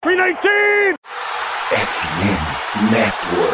319! FM Network.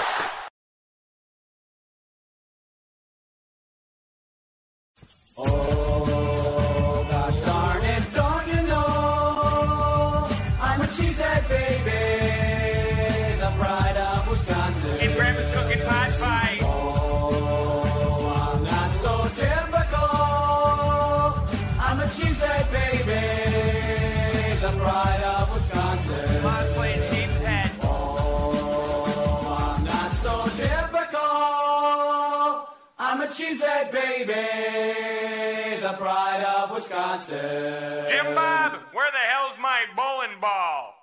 Baby, the pride of Wisconsin. Jim Bob, where the hell's my bowling ball?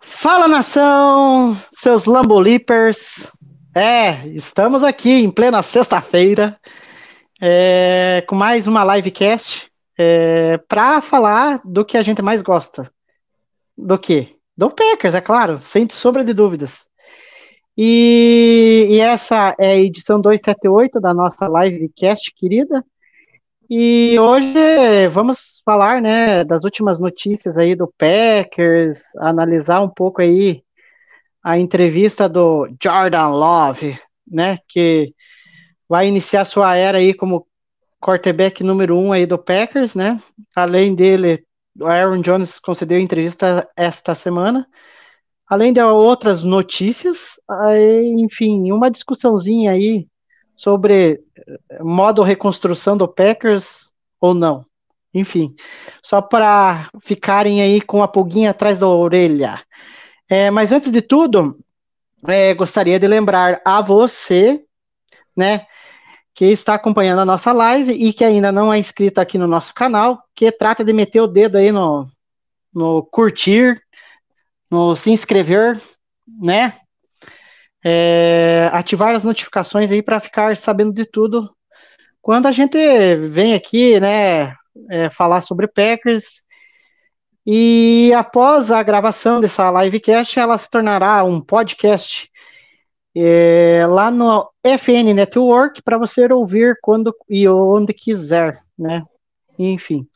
Fala nação, seus Lambolipers. É, estamos aqui em plena sexta-feira é, com mais uma livecast é, para falar do que a gente mais gosta. Do que? Do Packers, é claro, sem sombra de dúvidas. E, e essa é a edição 278 da nossa livecast querida. E hoje vamos falar, né, das últimas notícias aí do Packers, analisar um pouco aí a entrevista do Jordan Love, né, que vai iniciar sua era aí como quarterback número um aí do Packers, né? Além dele, o Aaron Jones concedeu entrevista esta semana. Além de outras notícias, enfim, uma discussãozinha aí sobre eh, modo reconstrução do Packers ou não. Enfim, só para ficarem aí com a pulguinha atrás da orelha. É, mas antes de tudo, é, gostaria de lembrar a você, né, que está acompanhando a nossa live e que ainda não é inscrito aqui no nosso canal, que trata de meter o dedo aí no, no curtir, no se inscrever, né? É, ativar as notificações aí para ficar sabendo de tudo quando a gente vem aqui, né, é, falar sobre Packers. E após a gravação dessa livecast, ela se tornará um podcast é, lá no FN Network para você ouvir quando e onde quiser, né? Enfim.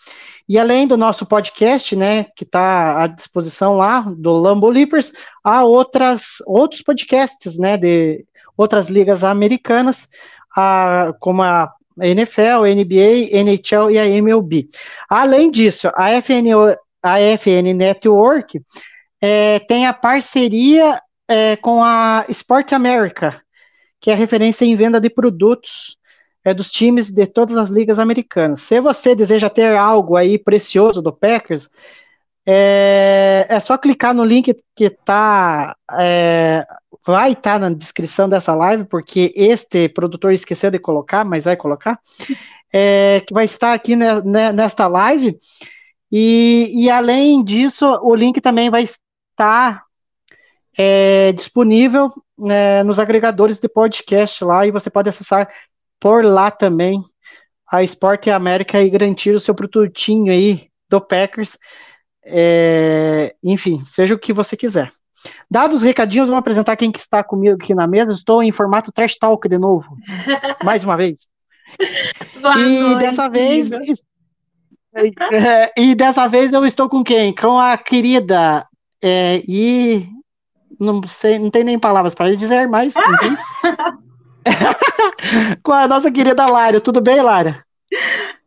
E além do nosso podcast, né, que está à disposição lá do Lambo Leapers, há outras, outros podcasts, né, de outras ligas americanas, a, como a NFL, NBA, NHL e a MLB. Além disso, a FN, a FN Network é, tem a parceria é, com a Sport America, que é referência em venda de produtos é, dos times de todas as ligas americanas. Se você deseja ter algo aí precioso do Packers, é, é só clicar no link que tá, é, vai estar tá na descrição dessa live, porque este produtor esqueceu de colocar, mas vai colocar, é, que vai estar aqui ne, ne, nesta live. E, e além disso, o link também vai estar é, disponível é, nos agregadores de podcast lá e você pode acessar por lá também a Sport América e garantir o seu produtinho aí do Packers. É, enfim, seja o que você quiser. Dados os recadinhos, vamos apresentar quem que está comigo aqui na mesa. Estou em formato trash talk de novo, mais uma vez. Boa e noite, dessa vez, querida. é, e dessa vez eu estou com quem? Com a querida é, e não sei, não tem nem palavras para dizer, mas enfim. com a nossa querida Lara. Tudo bem, Lara?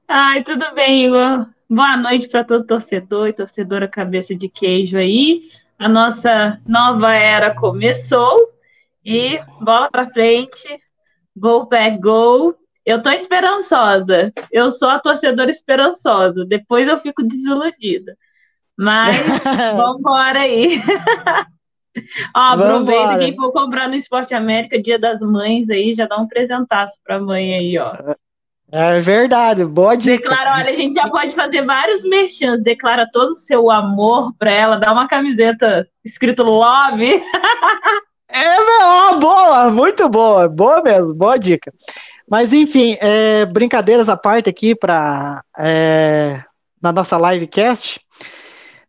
Ai, tudo bem, Igor. Boa noite para todo torcedor e torcedora cabeça de queijo aí. A nossa nova era começou e bola para frente. Go back, go. Eu tô esperançosa. Eu sou a torcedora esperançosa. Depois eu fico desiludida. Mas vamos embora aí. Ó, aproveita Vambora. quem for comprar no Esporte América, Dia das Mães aí, já dá um presentaço pra mãe aí, ó. É verdade, boa dica. Declara, olha, a gente já pode fazer vários merchans, declara todo o seu amor pra ela, dá uma camiseta escrito Love. É, ó, boa, muito boa, boa mesmo, boa dica. Mas enfim, é, brincadeiras à parte aqui para é, na nossa livecast.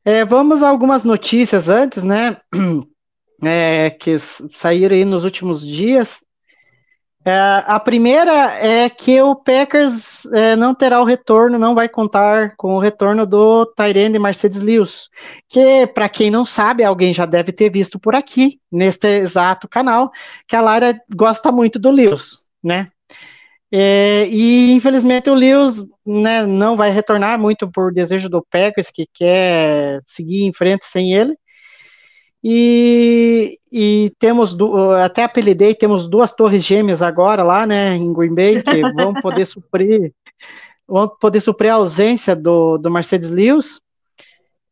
É, vamos a algumas notícias antes, né? é, que saíram aí nos últimos dias. É, a primeira é que o Packers é, não terá o retorno, não vai contar com o retorno do Tyrande Mercedes Lewis, que, para quem não sabe, alguém já deve ter visto por aqui, neste exato canal, que a Lara gosta muito do Lewis, né? É, e infelizmente o Lewis né, não vai retornar muito por desejo do Packers, que quer seguir em frente sem ele. E, e temos, até apelidei, temos duas torres gêmeas agora lá, né, em Green Bay, que vão poder suprir, vão poder suprir a ausência do, do Mercedes Lewis.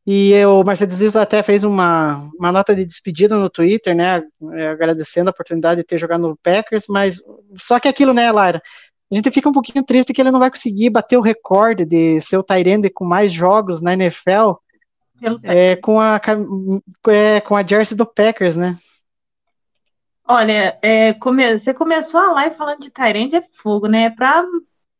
E o Mercedes Lewis até fez uma, uma nota de despedida no Twitter, né, agradecendo a oportunidade de ter jogado no Packers, mas só que aquilo, né, Lara, a gente fica um pouquinho triste que ele não vai conseguir bater o recorde de ser o Tyrande com mais jogos na NFL é, com, a, é, com a jersey do Packers, né? Olha, é, come, você começou a live falando de Tyrande é fogo, né? É pra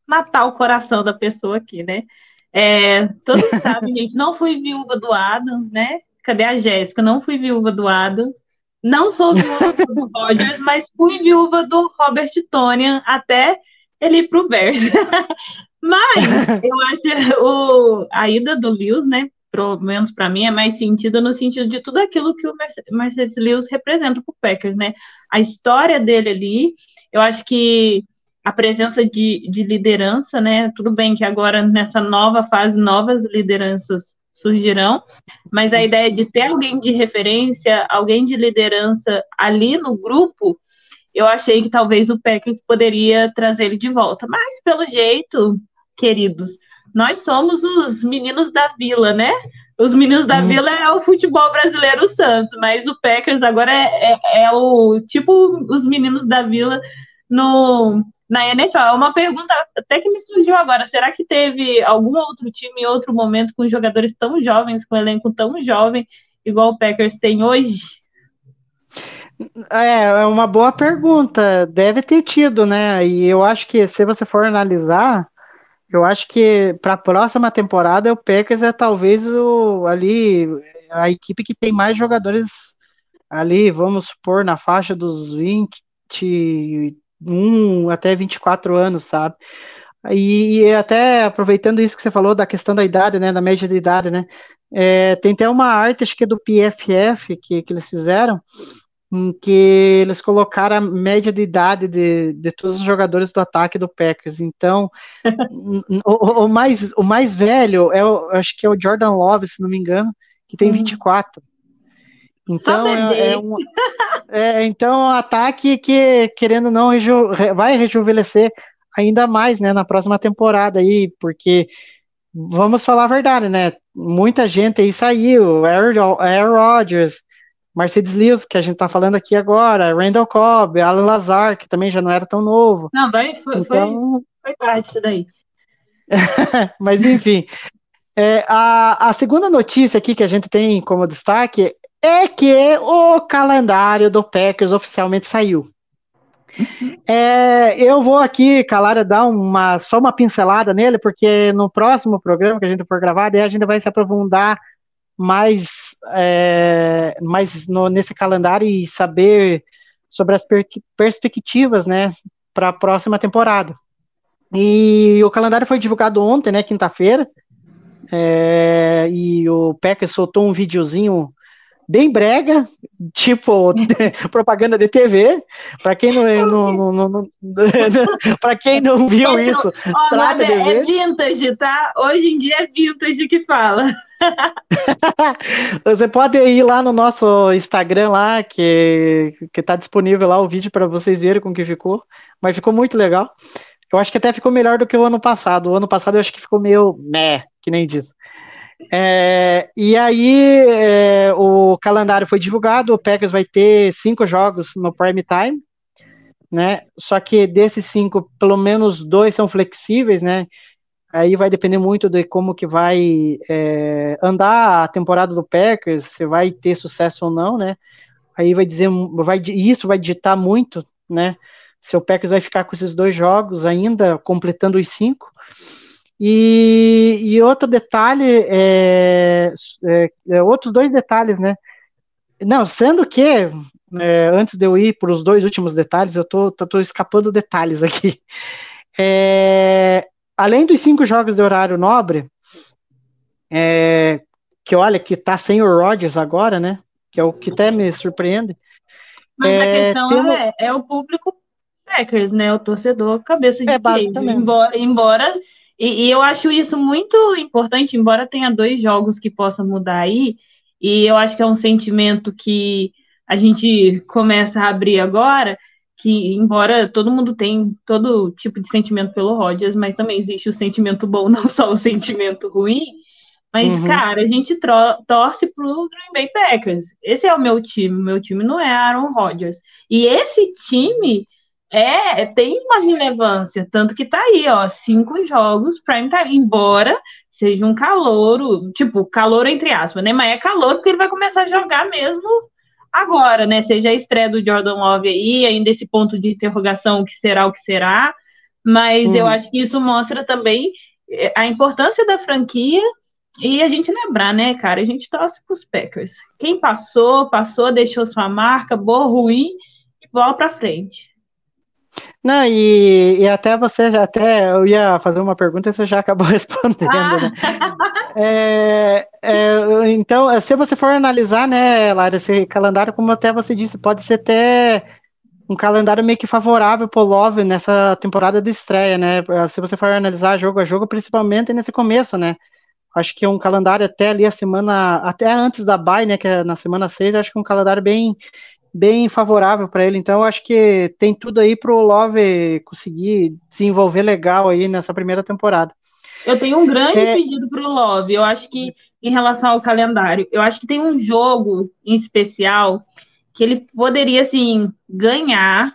matar o coração da pessoa aqui, né? É, todos sabem, gente, não fui viúva do Adams, né? Cadê a Jéssica? Não fui viúva do Adams. Não sou viúva do Rodgers, mas fui viúva do Robert Tonian até ele ir pro Bears. mas eu acho o, a ida do Lewis, né? Pelo menos para mim, é mais sentido no sentido de tudo aquilo que o Mercedes Lewis representa para o Packers, né? A história dele ali, eu acho que a presença de, de liderança, né? Tudo bem que agora nessa nova fase, novas lideranças surgirão, mas a ideia de ter alguém de referência, alguém de liderança ali no grupo, eu achei que talvez o Packers poderia trazer ele de volta. Mas, pelo jeito, queridos, nós somos os meninos da vila, né? Os meninos da hum. vila é o futebol brasileiro Santos, mas o Packers agora é, é, é, o tipo os meninos da vila no, na NFL. É uma pergunta até que me surgiu agora. Será que teve algum outro time em outro momento com jogadores tão jovens, com um elenco tão jovem, igual o Packers tem hoje? É, é uma boa pergunta. Deve ter tido, né? E eu acho que se você for analisar, eu acho que para a próxima temporada o Packers é talvez o, ali a equipe que tem mais jogadores ali, vamos supor, na faixa dos 21 até 24 anos, sabe? E, e, até aproveitando isso que você falou da questão da idade, né, da média de idade, né, é, tem até uma arte, acho que é do PFF, que, que eles fizeram, em que eles colocaram a média de idade de, de todos os jogadores do ataque do Packers. Então, o, o, mais, o mais velho é o, acho que é o Jordan Love, se não me engano, que tem 24. Hum. Então é, é, um, é, então ataque que querendo não reju, vai rejuvenescer ainda mais, né, na próxima temporada aí, porque vamos falar a verdade, né? Muita gente aí saiu, Aaron Rodgers, Mercedes Lewis, que a gente tá falando aqui agora, Randall Cobb, Alan Lazar, que também já não era tão novo. Não, vai, foi, então... foi, foi tarde isso daí. Mas enfim, é, a, a segunda notícia aqui que a gente tem como destaque é que o calendário do Packers oficialmente saiu. Uhum. É, eu vou aqui, Calara, dar uma, só uma pincelada nele, porque no próximo programa que a gente for gravar, a gente vai se aprofundar mais, é, mais no, nesse calendário e saber sobre as per perspectivas, né, para a próxima temporada. E o calendário foi divulgado ontem, né, quinta-feira, é, e o Packers soltou um videozinho bem brega, tipo propaganda de TV. Para quem não, não, não, não para quem não viu isso, oh, trata de é ver. É vintage, tá? Hoje em dia é vintage que fala. Você pode ir lá no nosso Instagram lá, que, que tá disponível lá o vídeo para vocês verem como que ficou. Mas ficou muito legal. Eu acho que até ficou melhor do que o ano passado. O ano passado eu acho que ficou meio meh, que nem diz. É, e aí é, o calendário foi divulgado, o Packers vai ter cinco jogos no prime time, né? Só que desses cinco, pelo menos dois são flexíveis, né? Aí vai depender muito de como que vai é, andar a temporada do Packers, se vai ter sucesso ou não, né? Aí vai dizer, vai, isso vai digitar muito, né? Se o Packers vai ficar com esses dois jogos ainda, completando os cinco. E, e outro detalhe, é, é, é, outros dois detalhes, né? Não, sendo que é, antes de eu ir para os dois últimos detalhes, eu tô escapando detalhes aqui. É, além dos cinco jogos de horário nobre, é, que olha, que tá sem o Rodgers agora, né? Que é o que até me surpreende. Mas É, a questão é, é o público Packers, né? O torcedor cabeça de É. Embora, embora e, e eu acho isso muito importante, embora tenha dois jogos que possam mudar aí, e eu acho que é um sentimento que a gente começa a abrir agora, que embora todo mundo tem todo tipo de sentimento pelo Rodgers, mas também existe o sentimento bom, não só o sentimento ruim. Mas, Uhum. cara, a gente torce pro Green Bay Packers. Esse é o meu time. O meu time não é Aaron Rodgers. E esse time é tem uma relevância, tanto que tá aí, ó, cinco jogos prime time, embora seja um calouro, tipo, calor entre aspas, né? Mas é calor porque ele vai começar a jogar mesmo agora, né? Seja a estreia do Jordan Love aí, ainda esse ponto de interrogação, o que será, o que será. Mas eu Hum. acho que isso mostra também eh, a importância da franquia e a gente lembrar, né, cara? A gente torce pros Packers. Quem passou, passou, deixou sua marca, boa, ruim, e bola pra frente. Não, e, e até você já até eu ia fazer uma pergunta e você já acabou respondendo, né? É, é, então, se você for analisar, né, Lara, esse calendário, como até você disse, pode ser até um calendário meio que favorável pro Love nessa temporada de estreia, né? Se você for analisar jogo a jogo, principalmente nesse começo, né? Acho que é um calendário até ali a semana, até antes da bye, né, que é na semana 6, acho que é um calendário bem bem favorável para ele. Então, eu acho que tem tudo aí pro Love conseguir desenvolver legal aí nessa primeira temporada. Eu tenho um grande É. pedido pro Love. Eu acho que, em relação ao calendário, eu acho que tem um jogo em especial que ele poderia, assim, ganhar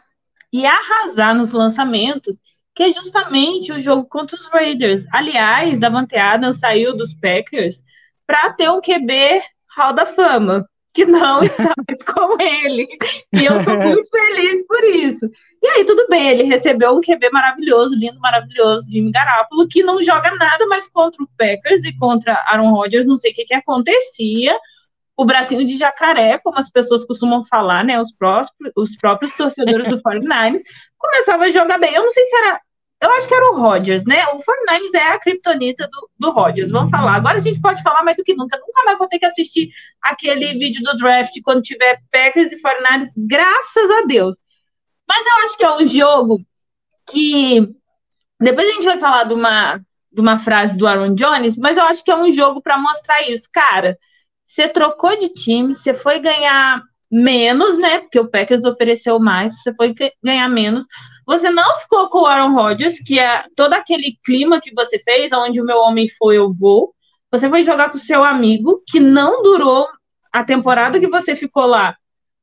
e arrasar nos lançamentos, que é justamente o jogo contra os Raiders. Aliás, Davante Adams saiu dos Packers para ter um QB Hall da Fama, que não está mais com ele. E eu sou muito feliz por isso. E aí, tudo bem, ele recebeu um QB maravilhoso, lindo, maravilhoso, Jimmy Garoppolo, que não joga nada mais contra o Packers e contra Aaron Rodgers, não sei o que, que acontecia. O bracinho de jacaré, como as pessoas costumam falar, né? Os próprios, os próprios torcedores do 49ers começava a jogar bem. Eu não sei se era. Eu acho que era o Rodgers, né? O 49ers é a criptonita do, do Rodgers, vamos falar. Agora a gente pode falar mais do que nunca. Nunca mais vou ter que assistir aquele vídeo do draft quando tiver Packers e 49ers, graças a Deus. Mas eu acho que é um jogo que. Depois a gente vai falar de uma, de uma frase do Aaron Jones, mas eu acho que é um jogo para mostrar isso. Cara, você trocou de time, você foi ganhar menos, né? Porque o Packers ofereceu mais, você foi ganhar menos. Você não ficou com o Aaron Rodgers, que é todo aquele clima que você fez, onde o meu homem foi, eu vou. Você foi jogar com o seu amigo, que não durou a temporada que você ficou lá,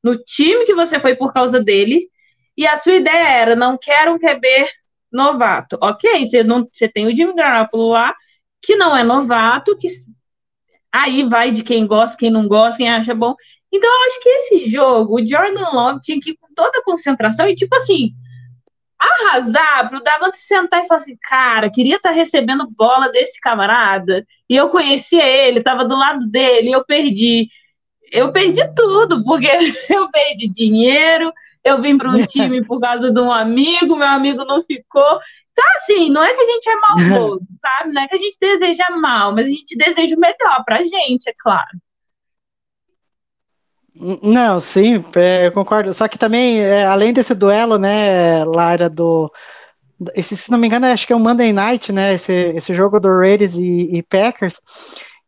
no time que você foi por causa dele. E a sua ideia era, não quero um QB novato. Ok, você, não, você tem o Jimmy Garoppolo lá, que não é novato, que aí vai de quem gosta, quem não gosta, quem acha bom. Então, eu acho que esse jogo, o Jordan Love tinha que ir com toda a concentração e, tipo assim, arrasar pro Davante sentar e falar assim, cara, queria estar recebendo bola desse camarada, e eu conhecia ele, tava do lado dele, e eu perdi. Eu perdi tudo, porque eu perdi dinheiro, eu vim para um time por causa de um amigo, meu amigo não ficou. Então, assim, não é que a gente é maldoso, sabe? Não é que a gente deseja mal, mas a gente deseja o melhor pra gente, é claro. Não, sim, é, eu concordo. Só que também, é, além desse duelo, né, Lara, do. Esse, se não me engano, acho que é o Monday Night, né? Esse, esse jogo do Raiders e, e Packers.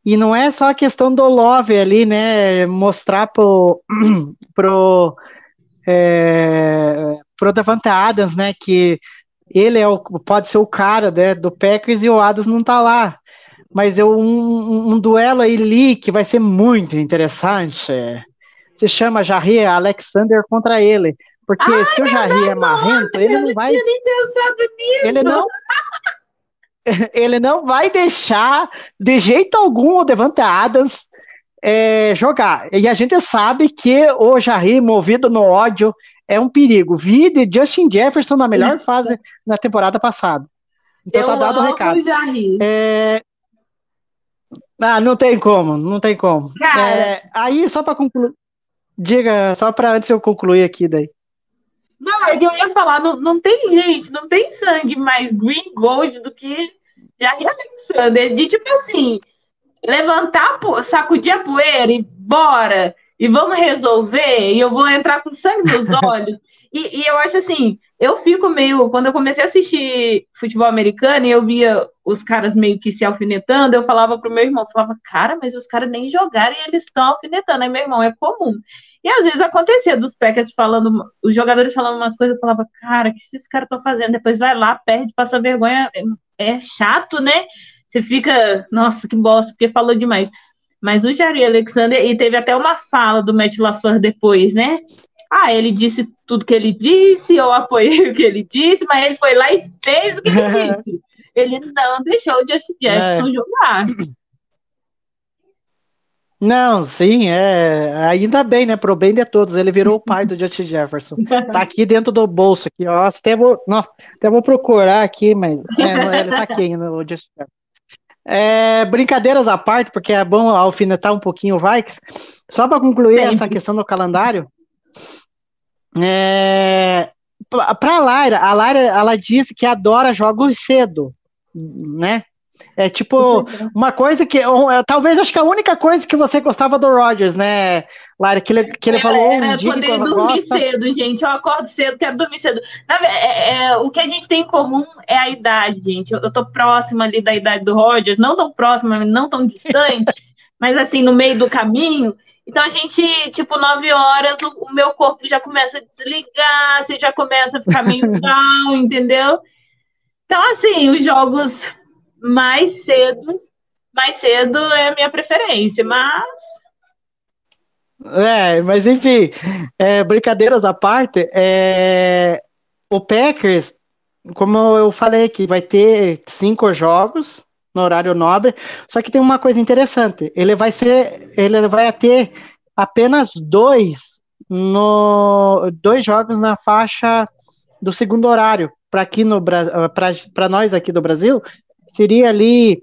E não é só a questão do Love ali, né? Mostrar pro, pro, é, pro Davante Adams, né? Que ele é o, pode ser o cara né, do Packers e o Adams não tá lá. Mas é um, um, duelo aí ali que vai ser muito interessante. é, se chama Jarry Alexander contra ele. Porque Ai, se o Jarry é marrento, ele não vai. Ele não. Ele não vai deixar de jeito algum o Devante Adams é, jogar. E a gente sabe que o Jarry, movido no ódio, é um perigo. Vi de Justin Jefferson na melhor fase na temporada passada. Então eu tá dado o recado. Jarry. É... Ah, não tem como, não tem como. É, aí, só para concluir. Diga, só para antes eu concluir aqui daí. Não, é que eu ia falar, não, não tem gente, não tem sangue mais green gold do que Jair Alexander. De tipo assim, levantar, sacudir a poeira e bora, e vamos resolver, e eu vou entrar com sangue nos olhos. e, e, eu acho assim, eu fico meio. Quando eu comecei a assistir futebol americano e eu via os caras meio que se alfinetando, eu falava pro meu irmão, falava, cara, mas os caras nem jogaram e eles estão alfinetando. Aí meu irmão, é comum. E às vezes acontecia dos Packers falando, os jogadores falando umas coisas, eu falava, cara, o que esses caras estão fazendo? Depois vai lá, perde, passa vergonha. É, é chato, né? Você fica, nossa, que bosta, porque falou demais. Mas o Jair Alexander, e teve até uma fala do Matt LaFleur depois, né? Ah, ele disse tudo que ele disse, eu apoiei o que ele disse, mas ele foi lá e fez o que ele disse. Ele não deixou o Justin Jefferson é. jogar. Não, sim, é. Ainda bem, né? Pro bem de todos. Ele virou o pai do Justin Jefferson. Tá aqui dentro do bolso aqui, ó. Até vou, nossa, até vou procurar aqui, mas é, ele tá aqui ainda, o Justin Jefferson. É, brincadeiras à parte, porque é bom alfinetar um pouquinho o Vikes. Só para concluir essa questão do calendário, é, para a Laira, a Laira ela disse que adora jogos cedo, né? É tipo uma coisa que. É, talvez acho que a única coisa que você gostava do Rogers, né, Lara? Que ele, que ele falou um dia poder dormir gosta... cedo, gente. Eu acordo cedo, quero dormir cedo. É, é, o que a gente tem em comum é a idade, gente. Eu, eu tô próxima ali da idade do Rogers, não tão próxima, não tão distante, mas assim, no meio do caminho. Então a gente, tipo, nove horas, o, o meu corpo já começa a desligar, você já começa a ficar meio mal, entendeu? Então, assim, os jogos mais cedo, mais cedo é a minha preferência, mas. É, mas enfim, é, brincadeiras à parte, é, o Packers, como eu falei aqui, vai ter cinco jogos no horário nobre, só que tem uma coisa interessante, ele vai ser, ele vai ter apenas dois no dois jogos na faixa do segundo horário para aqui no para nós aqui do Brasil seria ali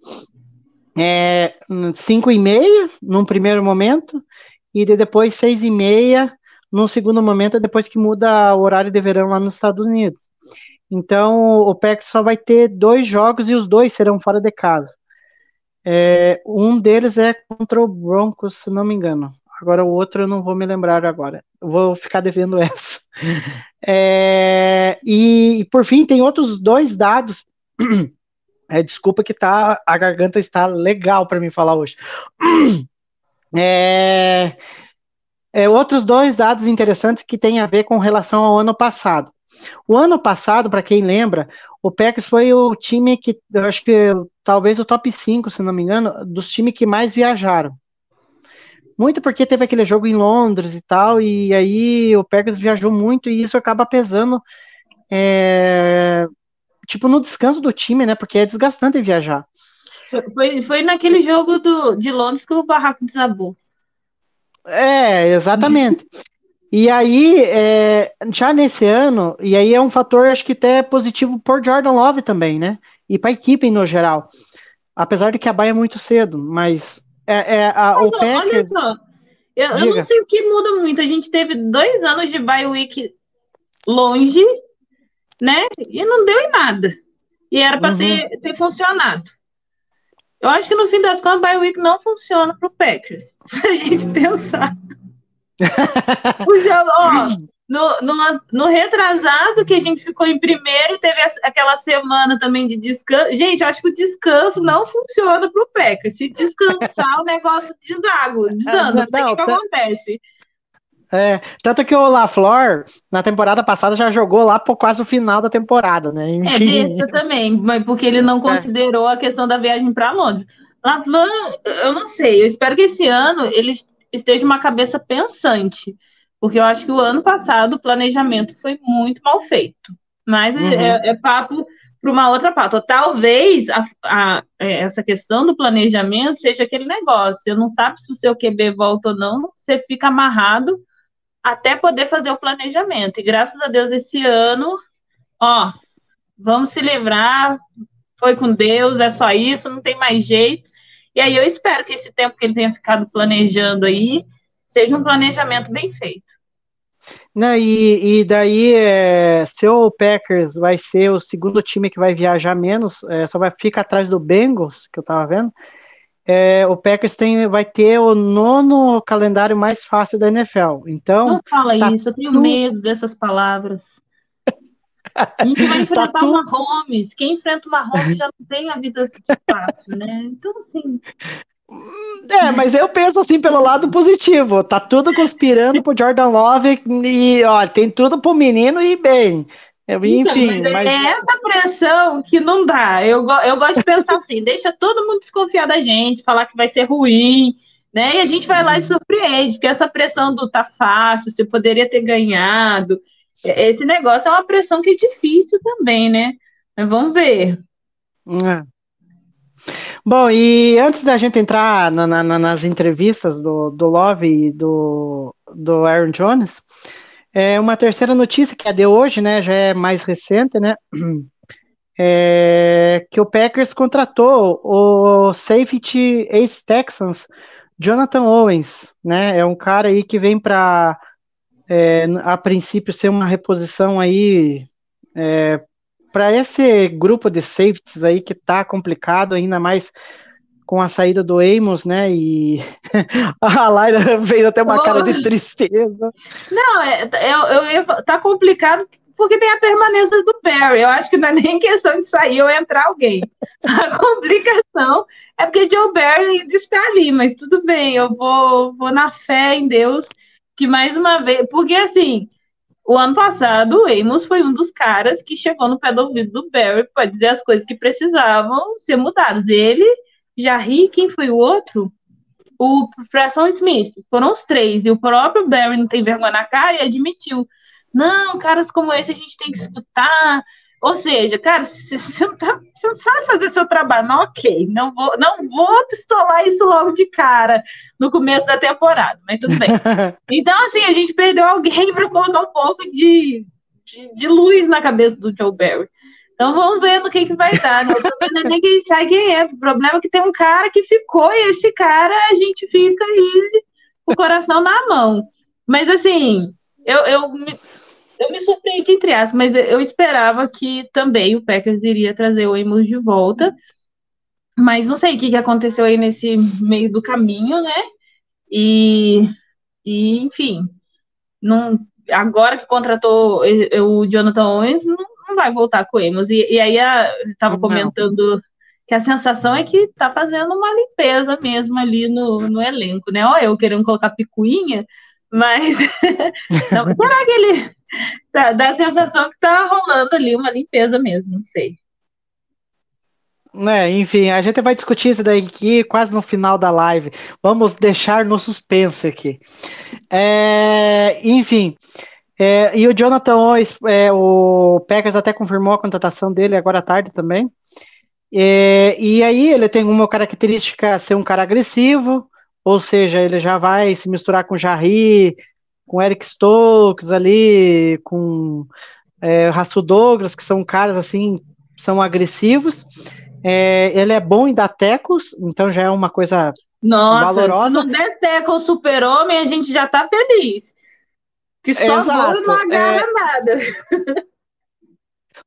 é, cinco e meia num primeiro momento e depois seis e meia num segundo momento depois que muda o horário de verão lá nos Estados Unidos. Então o PEC só vai ter dois jogos e os dois serão fora de casa. É, um deles é contra o Broncos, se não me engano. Agora o outro eu não vou me lembrar agora. Eu vou ficar devendo essa. É, e, e por fim tem outros dois dados é, desculpa que tá, a garganta está legal para mim falar hoje. É, é, outros dois dados interessantes que têm a ver com relação ao ano passado. O ano passado, para quem lembra, o Packers foi o time que, eu acho que talvez o top 5, se não me engano, dos times que mais viajaram. Muito porque teve aquele jogo em Londres e tal, e aí o Packers viajou muito e isso acaba pesando é, tipo, no descanso do time, né? Porque é desgastante viajar. Foi, foi naquele jogo do, de Londres que o barraco desabou. É, exatamente. e aí, é, já nesse ano, e aí é um fator, acho que até positivo por Jordan Love também, né? E para a equipe no geral. Apesar de que a baia é muito cedo, mas é, é a, mas, o Packers... Olha só, eu, eu, não sei o que muda muito. A gente teve dois anos de bye week longe né? E não deu em nada. E era para uhum. ter, ter funcionado. Eu acho que no fim das contas, o bye week não funciona para o Packers. Se a gente pensar. o jogo, ó, no, no, no, retrasado, que a gente ficou em primeiro, teve aquela semana também de descanso. Gente, acho que o descanso não funciona para o Packers. Se descansar, o negócio deságua, desanda. Não, sei o que, que acontece. É, tanto que o LaFleur, na temporada passada, já jogou lá por quase o final da temporada, né? Enfim. É, também, mas porque ele não é. considerou é. a questão da viagem para Londres. LaFleur, eu não sei, eu espero que esse ano ele esteja uma cabeça pensante, porque eu acho que o ano passado o planejamento foi muito mal feito. Mas é, uhum. é, é papo para uma outra pauta. Talvez a, a, é, essa questão do planejamento seja aquele negócio. Você não sabe se o seu QB volta ou não, você fica amarrado até poder fazer o planejamento. E graças a Deus, esse ano, ó, vamos se livrar, foi com Deus, é só isso, não tem mais jeito. E aí eu espero que esse tempo que ele tenha ficado planejando aí, seja um planejamento bem feito. Não, e, e daí, é, se o Packers vai ser o segundo time que vai viajar menos, é, só vai ficar atrás do Bengals, que eu tava vendo, é, o Packers tem, vai ter o nono calendário mais fácil da NFL. Então. Não fala tá isso, eu tenho medo dessas palavras. A gente vai enfrentar Tá tudo- uma Mahomes. Quem enfrenta uma Mahomes já não tem a vida fácil, né? Então, assim, É, mas eu penso assim pelo lado positivo. Tá tudo conspirando pro Jordan Love e, ó, tem tudo pro menino ir bem. Então, Enfim, mas mas. é essa pressão que não dá. Eu, eu gosto de pensar assim, deixa todo mundo desconfiar da gente, falar que vai ser ruim, né? E a gente vai lá e surpreende, porque essa pressão do tá fácil, você poderia ter ganhado. é- Esse negócio é uma pressão que é difícil também, né? Mas vamos ver. É. Bom, e antes da gente entrar na- na- nas entrevistas do, do Love e do, do Aaron Jones, é uma terceira notícia que é de hoje, né? Já é mais recente, né? É que o Packers contratou o safety ex-Texans, Jonathan Owens, né? É um cara aí que vem para, a princípio, ser uma reposição aí é, para esse grupo de safeties aí que tá complicado, ainda mais com a saída do Amos, né? E a Laira fez até uma cara de tristeza. Não, é, eu ia- tá complicado porque tem a permanência do Barry. Eu acho que não é nem questão de sair ou entrar alguém. A complicação é porque Joe Barry está ali, mas tudo bem, eu vou, vou na fé em Deus que mais uma vez. Porque assim, o ano passado o Amos foi um dos caras que chegou no pé do ouvido do Barry para dizer as coisas que precisavam ser mudadas. Ele, Jarry, quem foi o outro? O Preston Smith. Foram os três. E o próprio Barry não tem vergonha na cara e admitiu. Não, caras como esse a gente tem que escutar. Ou seja, cara, você não, tá, não sabe fazer seu trabalho, mas ok, não vou, não vou pistolar isso logo de cara no começo da temporada, mas tudo bem. Então, assim, a gente perdeu alguém para colocar um pouco de, de, de luz na cabeça do Joe Barry. Então vamos ver no que, que vai dar. Né? O problema é nem que sai quem entra. O problema é que tem um cara que ficou e esse cara a gente fica aí com o coração na mão. Mas assim, eu, eu, me, eu me surpreendi entre aspas, mas eu esperava que também o Packers iria trazer o Amos de volta. Mas não sei o que, que aconteceu aí nesse meio do caminho, né? E, e enfim, não, agora que contratou o Jonathan Owens, não, não vai voltar com o Amos. E, e aí estava comentando que a sensação é que tá fazendo uma limpeza mesmo ali no, no elenco, né? Olha, eu querendo colocar picuinha, mas não, será que ele tá, dá a sensação que tá rolando ali uma limpeza mesmo, não sei. Né, enfim, a gente vai discutir isso daí aqui quase no final da live. Vamos deixar no suspense aqui. É, enfim, é, e o Jonathan Owens, é, o Packers até confirmou a contratação dele agora à tarde também. É, e aí ele tem uma característica ser um cara agressivo, ou seja, ele já vai se misturar com Jarry, com Eric Stokes ali, com é, Rasul Douglas, que são caras assim, são agressivos. É, ele é bom em dar tecos, então já é uma coisa Nossa, Valorosa. se não der teco super-homem, a gente já tá feliz. Que só Exato, não agarra nada.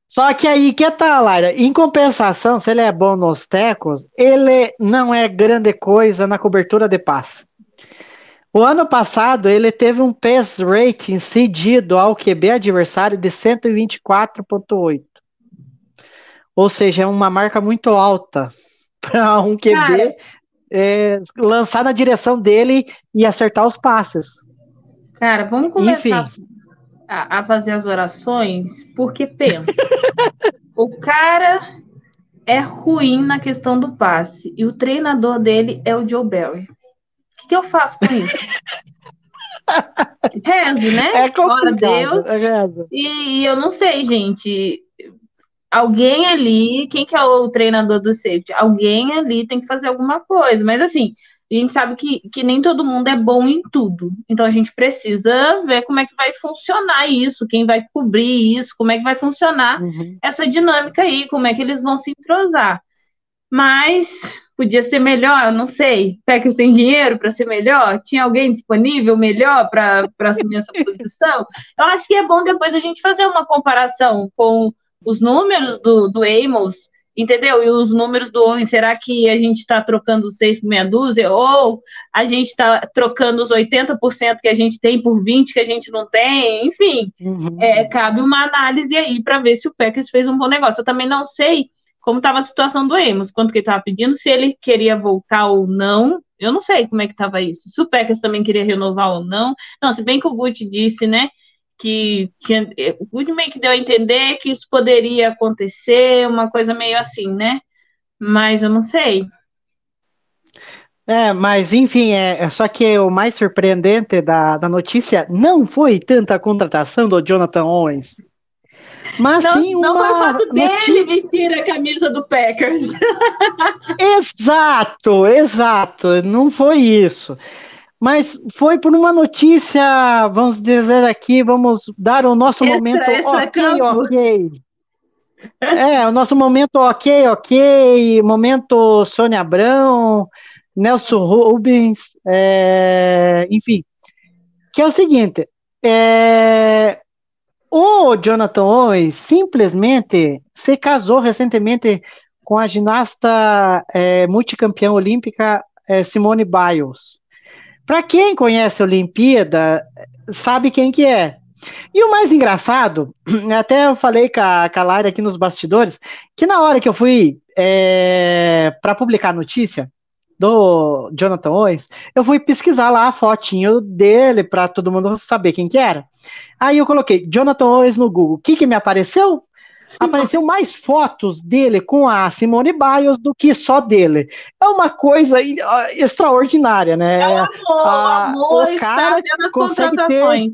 Só que aí que tá, Lara. Em compensação, se ele é bom nos tecos, ele não é grande coisa na cobertura de passe. O ano passado, ele teve um pass rating cedido ao QB adversário de 124,8. Ou seja, é uma marca muito alta para um QB é, lançar na direção dele e acertar os passes. Cara, vamos começar a, a fazer as orações, porque pensa. o cara é ruim na questão do passe e o treinador dele é o Joe Barry. O que, que eu faço com isso? Rezo, né? É Ora. Deus. é mesmo. E, e eu não sei, gente. Alguém ali, quem que é o treinador do safety? Alguém ali tem que fazer alguma coisa. Mas assim, a gente sabe que, que nem todo mundo é bom em tudo. Então a gente precisa ver como é que vai funcionar isso, quem vai cobrir isso, como é que vai funcionar Uhum. essa dinâmica aí, como é que eles vão se entrosar. Mas podia ser melhor, eu não sei. Packers tem dinheiro para ser melhor? Tinha alguém disponível melhor para assumir essa posição? Eu acho que é bom depois a gente fazer uma comparação com os números do, do Amos, entendeu? E os números do Owen, será que a gente está trocando seis por meia dúzia? Ou a gente está trocando os 80% que a gente tem por 20% que a gente não tem? Enfim, uhum. é, cabe uma análise aí para ver se o Packers fez um bom negócio. Eu também não sei como estava a situação do Amos, quanto que ele estava pedindo, se ele queria voltar ou não. Eu não sei como é que estava isso. Se o Packers também queria renovar ou não. Não, se bem que o Gucci disse, né, que tinha, o Good meio que deu a entender que isso poderia acontecer, uma coisa meio assim, né? Mas eu não sei. É, mas enfim, é, é só que o mais surpreendente da, da notícia não foi tanta contratação do Jonathan Owens, mas não, sim uma não foi o fato dele notícia... vestir a camisa do Packers. exato, exato, não foi isso. Mas foi por uma notícia, vamos dizer aqui, vamos dar o nosso extra, momento extra ok, campo. ok. É, o nosso momento ok, ok, momento Sônia Abrão, Nelson Rubens, é, enfim. Que é o seguinte, é, o Jonathan Owens simplesmente se casou recentemente com a ginasta é, multicampeã olímpica é, Simone Biles. Para quem conhece a Olimpíada, sabe quem que é. E o mais engraçado, até eu falei com a, com a Lara aqui nos bastidores, que na hora que eu fui é, para publicar a notícia do Jonathan Owens, eu fui pesquisar lá a fotinho dele para todo mundo saber quem que era. Aí eu coloquei Jonathan Owens no Google. O que, que me apareceu? Apareceu mais fotos dele com a Simone Biles do que só dele. É uma coisa extraordinária, né? É o amor, a, amor o cara consegue ter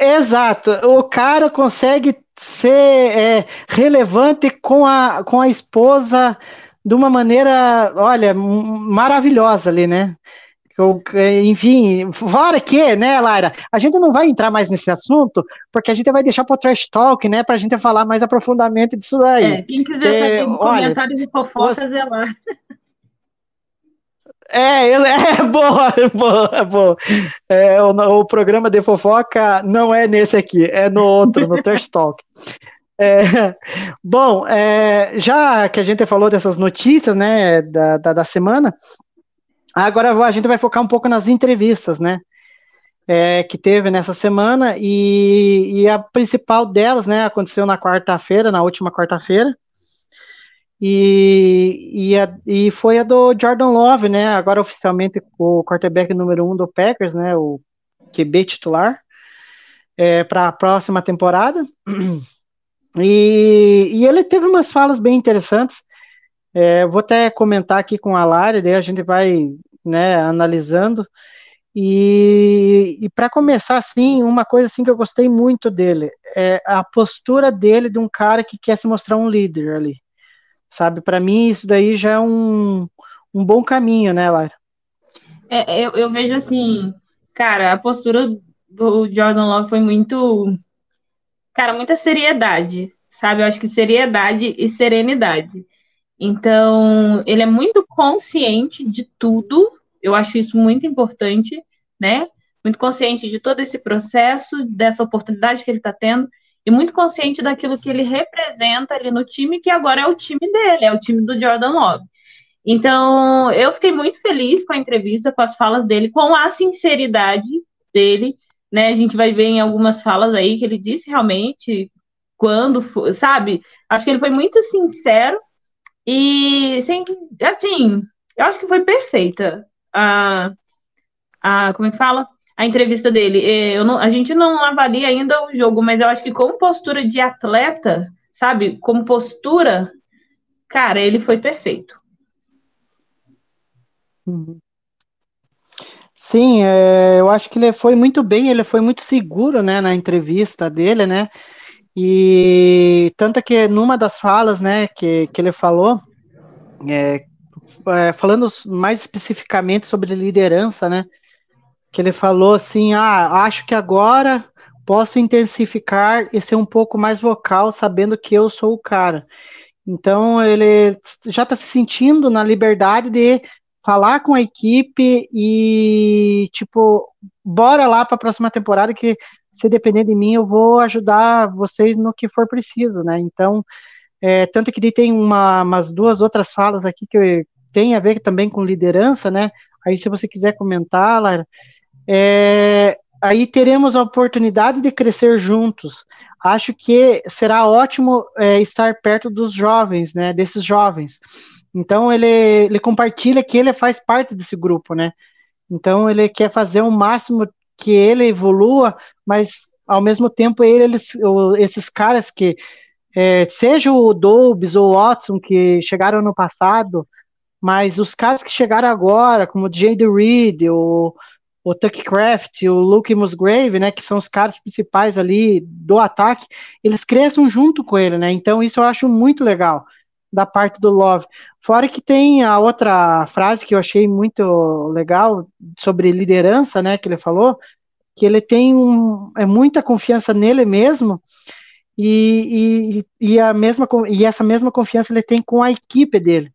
Exato, o cara consegue ser é, relevante com a, com a esposa de uma maneira, olha, maravilhosa ali, né? Enfim, fora que, né, Laira, a gente não vai entrar mais nesse assunto, porque a gente vai deixar para o Trash Talk, né, para a gente falar mais aprofundamento disso daí. É, quem quiser que, saber de comentários e fofocas, você... é lá. É, é boa, é boa, é boa. É, o, o, programa de fofoca não é nesse aqui, é no outro, no Trash Talk. É, bom, é, já que a gente falou dessas notícias, né, da, da, da semana, Agora a gente vai focar um pouco nas entrevistas, né? É, que teve nessa semana e, e, a principal delas, né, aconteceu na quarta-feira, na última quarta-feira, e, e, e, foi a do Jordan Love, né, agora oficialmente o quarterback número um do Packers, né, o QB titular, é, para a próxima temporada, e, e, ele teve umas falas bem interessantes, é, vou até comentar aqui com a Lara, daí a gente vai né, analisando. E, e para começar, assim, uma coisa assim que eu gostei muito dele é a postura dele de um cara que quer se mostrar um líder ali, sabe? Para mim, isso daí já é um, um bom caminho, né, Lara? É, eu, eu vejo assim, cara, a postura do Jordan Love foi muito, cara, muita seriedade, sabe? Eu acho que seriedade e serenidade. Então, ele é muito consciente de tudo, eu acho isso muito importante, né? Muito consciente de todo esse processo, dessa oportunidade que ele está tendo, e muito consciente daquilo que ele representa ali no time, que agora é o time dele, é o time do Jordan Love. Então, eu fiquei muito feliz com a entrevista, com as falas dele, com a sinceridade dele, né? A gente vai ver em algumas falas aí que ele disse realmente quando, sabe? Acho que ele foi muito sincero e, assim, eu acho que foi perfeita a, a como é que fala? A entrevista dele. Eu não, a gente não avalia ainda o jogo, mas eu acho que como postura de atleta, sabe? Como postura, cara, ele foi perfeito. Uhum. Sim, é, eu acho que ele foi muito bem, ele foi muito seguro, né, na entrevista dele, né, e tanto que numa das falas, né, que, que ele falou, é, é, falando mais especificamente sobre liderança, né, que ele falou assim, ah, acho que agora posso intensificar e ser um pouco mais vocal, sabendo que eu sou o cara. Então ele já está se sentindo na liberdade de falar com a equipe e tipo, bora lá para a próxima temporada que se depender de mim eu vou ajudar vocês no que for preciso, né? Então, é, tanto que ele tem uma, umas duas outras falas aqui que tem a ver também com liderança, né? Aí se você quiser comentar, Lara, é, aí teremos a oportunidade de crescer juntos. Acho que será ótimo é, estar perto dos jovens, né? Desses jovens. Então ele, ele compartilha que ele faz parte desse grupo, né? Então ele quer fazer o máximo que ele evolua, mas ao mesmo tempo ele, eles, esses caras que é, seja o Dobbs ou o Watson que chegaram no passado, mas os caras que chegaram agora, como o Jade Reed, o, o Tuck Craft, o Luke Musgrave, né, que são os caras principais ali do ataque, eles cresçam junto com ele, né? Então isso eu acho muito legal da parte do Love. Fora que tem a outra frase que eu achei muito legal sobre liderança, né, que ele falou, que ele tem um, é muita confiança nele mesmo e, e, e, a mesma, e essa mesma confiança ele tem com a equipe dele.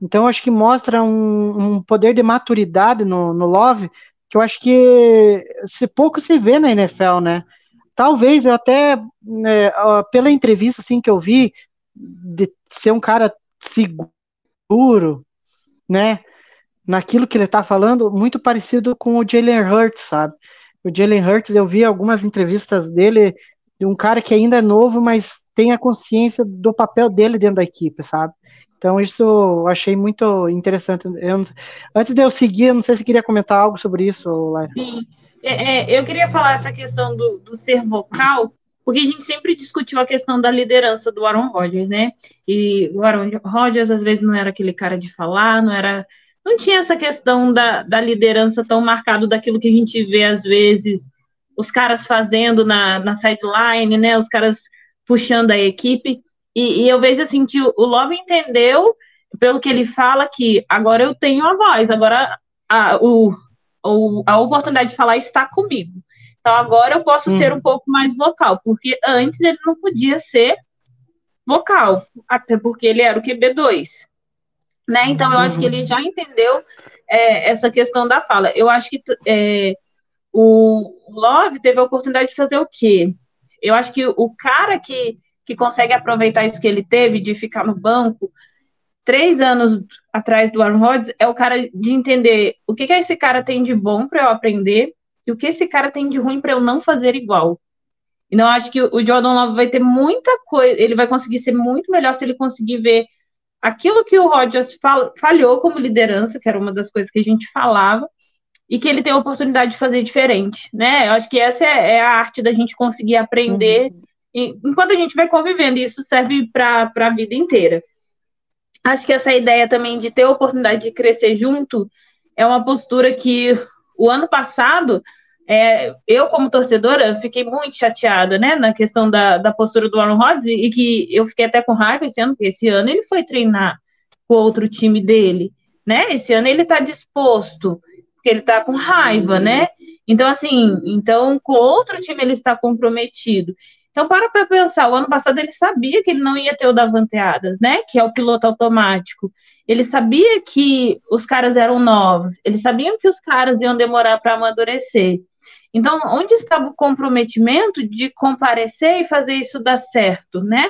Então, acho que mostra um, um poder de maturidade no, no, Love que eu acho que se pouco se vê na NFL, né? Talvez eu até, né, pela entrevista assim que eu vi, de ser um cara seguro, né? Naquilo que ele tá falando, muito parecido com o Jalen Hurts, sabe? O Jalen Hurts, eu vi algumas entrevistas dele, de um cara que ainda é novo, mas tem a consciência do papel dele dentro da equipe, sabe? Então, isso eu achei muito interessante. Eu, antes de eu seguir, eu não sei se queria comentar algo sobre isso. Sim, é, é, eu queria falar essa questão do, do ser vocal, porque a gente sempre discutiu a questão da liderança do Aaron Rodgers, né? E o Aaron Rodgers, às vezes, não era aquele cara de falar, não era. Não tinha essa questão da, da liderança tão marcado daquilo que a gente vê, às vezes, os caras fazendo na, na sideline, né? Os caras puxando a equipe. E, e, eu vejo assim que o Love entendeu, pelo que ele fala, que agora eu tenho a voz, agora a, o, o, a oportunidade de falar está comigo. Então agora eu posso ser um pouco mais vocal, porque antes ele não podia ser vocal, até porque ele era o QB2. Né? Então eu acho que ele já entendeu é, essa questão da fala. Eu acho que é, o Love teve a oportunidade de fazer o quê? Eu acho que o cara que que consegue aproveitar isso que ele teve de ficar no banco três anos atrás do Aaron Rodgers é o cara de entender o que, que esse cara tem de bom para eu aprender e o que esse cara tem de ruim para eu não fazer igual. Então, acho que o Jordan Love vai ter muita coisa, ele vai conseguir ser muito melhor se ele conseguir ver aquilo que o Rodgers falhou como liderança, que era uma das coisas que a gente falava, e que ele tem a oportunidade de fazer diferente, né? Eu acho que essa é, é a arte da gente conseguir aprender uhum enquanto a gente vai convivendo, isso serve para a vida inteira. Acho que essa ideia também de ter a oportunidade de crescer junto é uma postura que o ano passado, é, eu como torcedora, fiquei muito chateada, né, na questão da, da postura do Aaron Rodgers e que eu fiquei até com raiva esse ano, porque esse ano ele foi treinar com outro time dele, né, esse ano ele está disposto, porque ele está com raiva, né, então assim, então com outro time ele está comprometido, então, para para pensar, o ano passado ele sabia que ele não ia ter o Davanteadas, né? Que é o piloto automático. Ele sabia que os caras eram novos, eles sabiam que os caras iam demorar para amadurecer. Então, onde estava o comprometimento de comparecer e fazer isso dar certo, né?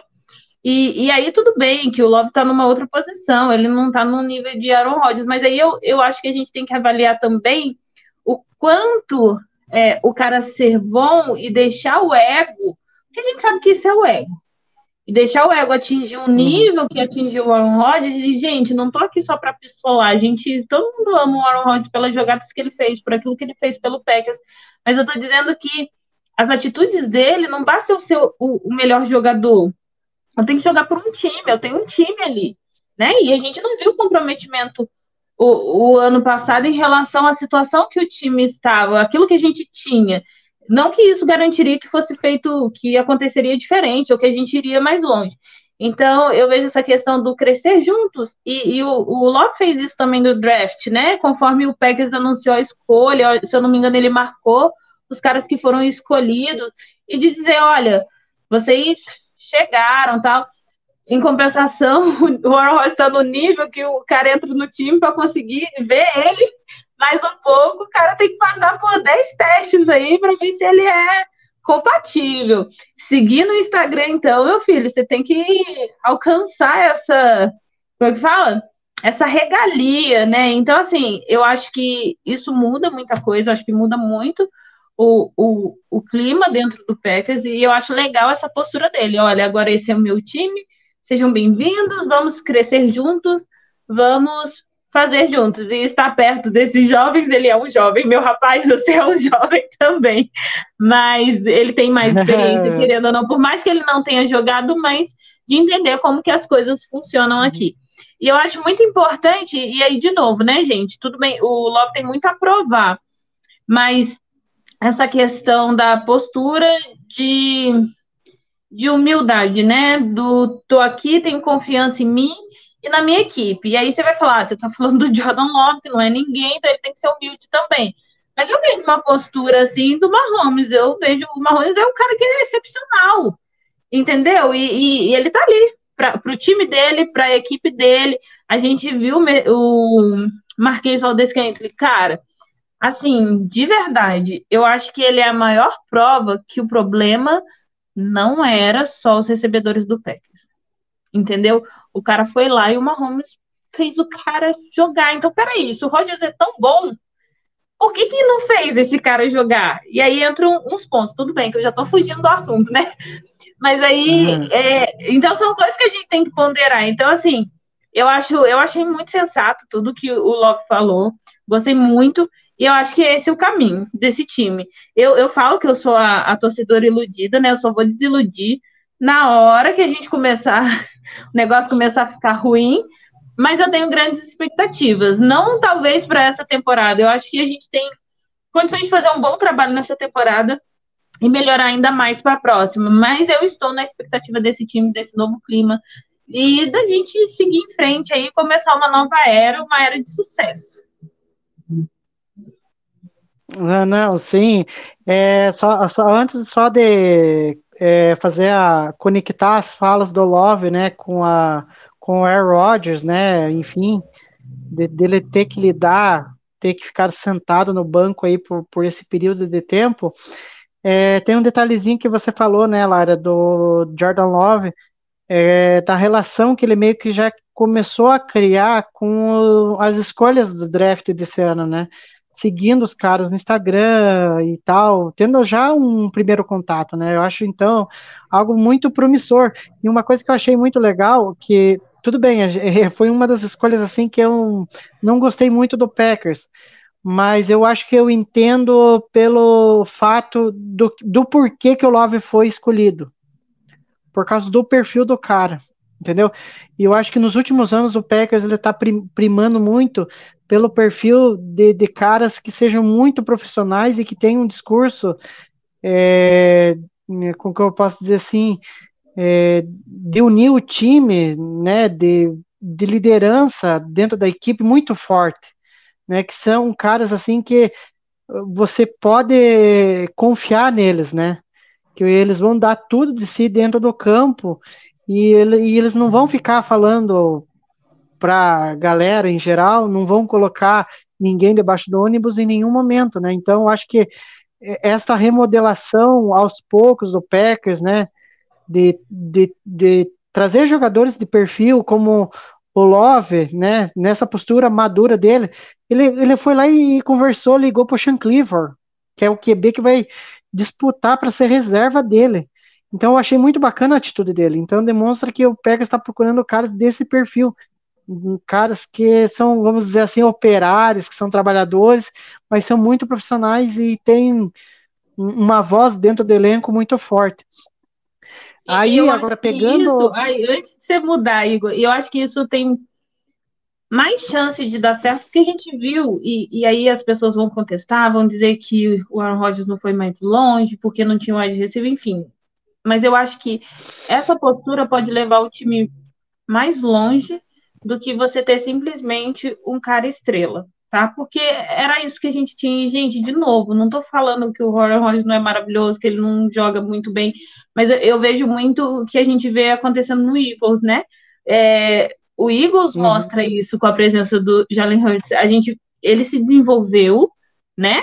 E, e aí tudo bem que o Love está numa outra posição, ele não está no nível de Aaron Rodgers, mas aí eu, eu acho que a gente tem que avaliar também o quanto é, o cara ser bom e deixar o ego a gente sabe que isso é o ego. E deixar o ego atingir um nível que atingiu o Aaron Rodgers, e, gente, não tô aqui só para pistolar, a gente, todo mundo ama o Aaron Rodgers pelas jogadas que ele fez, por aquilo que ele fez pelo Packers, mas eu tô dizendo que as atitudes dele não basta eu ser o, o melhor jogador. Eu tenho que jogar por um time, eu tenho um time ali, né? E a gente não viu o comprometimento o, o ano passado em relação à situação que o time estava, aquilo que a gente tinha. Não que isso garantiria que fosse feito, que aconteceria diferente, ou que a gente iria mais longe. Então, eu vejo essa questão do crescer juntos, e, e o, o fez isso também no draft, né? Conforme o Packers anunciou a escolha, se eu não me engano, ele marcou os caras que foram escolhidos, e de dizer, olha, vocês chegaram, tal. em compensação, o Aaron Rodgers está no nível que o cara entra no time para conseguir ver ele mais um pouco. O cara tem que passar por 10 testes aí para ver se ele é compatível. Seguir no Instagram, então, meu filho, você tem que alcançar essa. Como é que fala? Essa regalia, né? Então, assim, eu acho que isso muda muita coisa, acho que muda muito o, o, o clima dentro do Packers, e eu acho legal essa postura dele. Olha, agora esse é o meu time, sejam bem-vindos, vamos crescer juntos, vamos fazer juntos e estar perto desses jovens. Ele é um jovem, meu rapaz, você é um jovem também, mas ele tem mais experiência, querendo ou não, por mais que ele não tenha jogado, mas de entender como que as coisas funcionam aqui. E eu acho muito importante, e aí, de novo, né, gente? Tudo bem, o Love tem muito a provar, mas essa questão da postura de, de humildade, né? Do tô aqui, tenho confiança em mim, e na minha equipe. E aí você vai falar, ah, você está falando do Jordan Love, que não é ninguém, então ele tem que ser humilde também. Mas eu vejo uma postura assim do Mahomes, eu vejo o Mahomes é um cara que é excepcional, entendeu? E, e, e ele tá ali para o time dele, para a equipe dele. A gente viu o Marquês Valdez Cantley, cara, assim, de verdade, eu acho que ele é a maior prova que o problema não era só os recebedores do Packers entendeu? O cara foi lá e o Mahomes fez o cara jogar. Então, peraí, se o Rodgers é tão bom, por que, que não fez esse cara jogar? E aí entram uns pontos, tudo bem, que eu já tô fugindo do assunto, né? Mas aí, uhum. é, então são coisas que a gente tem que ponderar. Então, assim, eu acho, eu achei muito sensato tudo que o Love falou, gostei muito, e eu acho que esse é o caminho desse time. Eu, eu falo que eu sou a, a torcedora iludida, né? Eu só vou desiludir na hora que a gente começar o negócio começar a ficar ruim, mas eu tenho grandes expectativas. Não talvez para essa temporada. Eu acho que a gente tem condições de fazer um bom trabalho nessa temporada e melhorar ainda mais para a próxima. Mas eu estou na expectativa desse time, desse novo clima e da gente seguir em frente aí, começar uma nova era, uma era de sucesso. Não, não sim. É, só, só antes só de é, fazer a conectar as falas do Love, né, com a com o Aaron Rodgers, né, enfim, de, dele ter que lidar, ter que ficar sentado no banco aí por, por esse período de tempo. É, tem um detalhezinho que você falou, né, Lara, do Jordan Love, é, da relação que ele meio que já começou a criar com as escolhas do draft desse ano, né? Seguindo os caras no Instagram e tal, tendo já um primeiro contato, né? Eu acho então algo muito promissor. E uma coisa que eu achei muito legal, que tudo bem, foi uma das escolhas assim que eu não gostei muito do Packers, mas eu acho que eu entendo pelo fato do, do porquê que o Love foi escolhido. Por causa do perfil do cara entendeu? E eu acho que nos últimos anos o Packers ele está primando muito pelo perfil de, de, caras que sejam muito profissionais e que tenham um discurso, é, com que eu posso dizer assim, é, de unir o time, né, de, de liderança dentro da equipe muito forte, né, que são caras assim que você pode confiar neles, né, que eles vão dar tudo de si dentro do campo e, ele, e eles não vão ficar falando para galera em geral, não vão colocar ninguém debaixo do ônibus em nenhum momento, né? Então, acho que essa remodelação aos poucos do Packers, né, de, de, de trazer jogadores de perfil como o Love, né, nessa postura madura dele, ele, ele foi lá e conversou, ligou para o Sean Clifford, que é o QB que vai disputar para ser reserva dele. Então eu achei muito bacana a atitude dele. Então demonstra que o Packers está procurando caras desse perfil, caras que são, vamos dizer assim, operários, que são trabalhadores, mas são muito profissionais e têm uma voz dentro do elenco muito forte. Aí, agora pegando. Isso, aí, antes de você mudar, Igor, eu acho que isso tem mais chance de dar certo, porque a gente viu, e, e aí as pessoas vão contestar, vão dizer que o Aaron Rodgers não foi mais longe, porque não tinha wide receiver, enfim. Mas eu acho que essa postura pode levar o time mais longe do que você ter simplesmente um cara estrela. tá? Porque era isso que a gente tinha. E, gente, de novo, não tô falando que o Aaron Rodgers não é maravilhoso, que ele não joga muito bem, mas eu, eu vejo muito o que a gente vê acontecendo no Eagles, né? É, o Eagles Uhum. mostra isso com a presença do Jalen Hurts. A gente, ele se desenvolveu, né?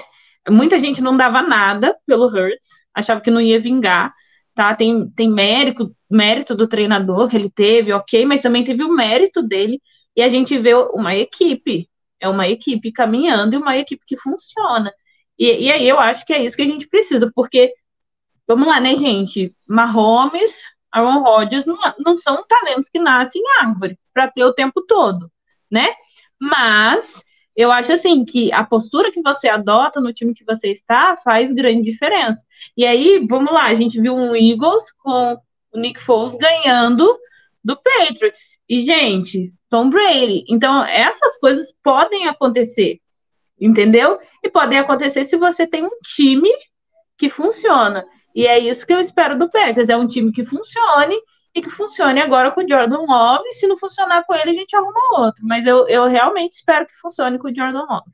Muita gente não dava nada pelo Hurts, achava que não ia vingar, tá? Tem, tem mérito, mérito do treinador que ele teve, ok, mas também teve o mérito dele, e a gente vê uma equipe, é uma equipe caminhando e uma equipe que funciona. E, e aí eu acho que é isso que a gente precisa, porque, vamos lá, né, gente? Mahomes, Aaron Rodgers não, não são talentos que nascem em árvore para ter o tempo todo, né? Mas eu acho assim que a postura que você adota no time que você está faz grande diferença. E aí, vamos lá, a gente viu um Eagles com o Nick Foles ganhando do Patriots. E, gente, Tom Brady. Então, essas coisas podem acontecer, entendeu? E podem acontecer se você tem um time que funciona. E é isso que eu espero do Packers, é um time que funcione e que funcione agora com o Jordan Love. Se não funcionar com ele, a gente arruma outro. Mas eu, eu realmente espero que funcione com o Jordan Love.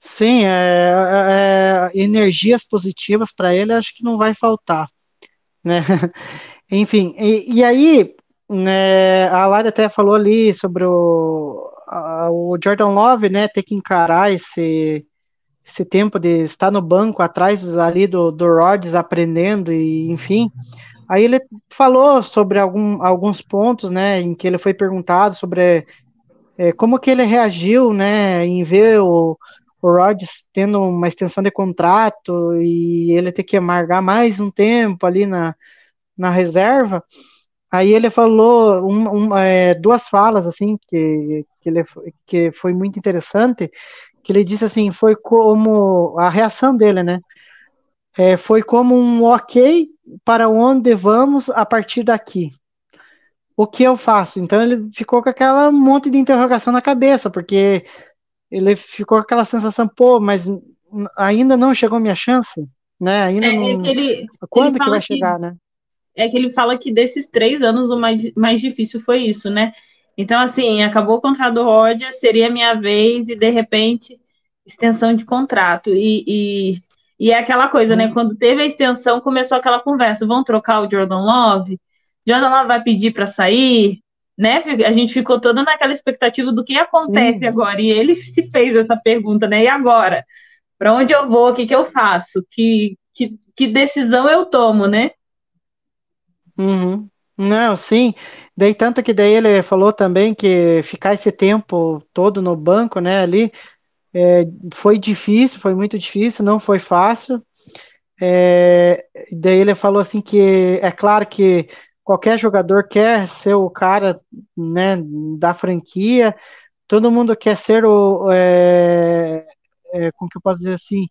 Sim, é, é, energias positivas para ele, acho que não vai faltar, né? Enfim, e, e aí, né, a Lari até falou ali sobre o, a, o Jordan Love, né, ter que encarar esse, esse tempo de estar no banco atrás ali do, do Rodgers aprendendo e enfim. Aí ele falou sobre algum, alguns pontos, né, em que ele foi perguntado sobre é, como que ele reagiu, né, em ver o, o Rodgers tendo uma extensão de contrato e ele ter que amargar mais um tempo ali na, na reserva. Aí ele falou um, um, é, duas falas assim que, que, ele, que foi muito interessante, que ele disse assim, foi como a reação dele, né? É, foi como um ok para onde vamos a partir daqui. O que eu faço? Então ele ficou com aquela monte de interrogação na cabeça, porque ele ficou com aquela sensação, pô, mas ainda não chegou a minha chance, né? Ainda É, não... é que ele, Quando ele que vai que- chegar, né? é que ele fala que desses três anos o mais, mais difícil foi isso, né? Então, assim, acabou o contrato do Roger, seria a minha vez, e de repente, extensão de contrato. E, e, e é aquela coisa, né? Quando teve a extensão, começou aquela conversa: vão trocar o Jordan Love? Jordan Love vai pedir para sair? Né? A gente ficou toda naquela expectativa do que acontece Sim. agora. E ele se fez essa pergunta, né? E agora? Para onde eu vou? O que, que eu faço? Que, que, que decisão eu tomo, né? Uhum. Não, sim. Daí tanto que daí ele falou também que ficar esse tempo todo no banco, né, ali, é, foi difícil, foi muito difícil, não foi fácil. É, daí ele falou assim que é claro que qualquer jogador quer ser o cara, né, da franquia, todo mundo quer ser o, é, é, como que eu posso dizer assim,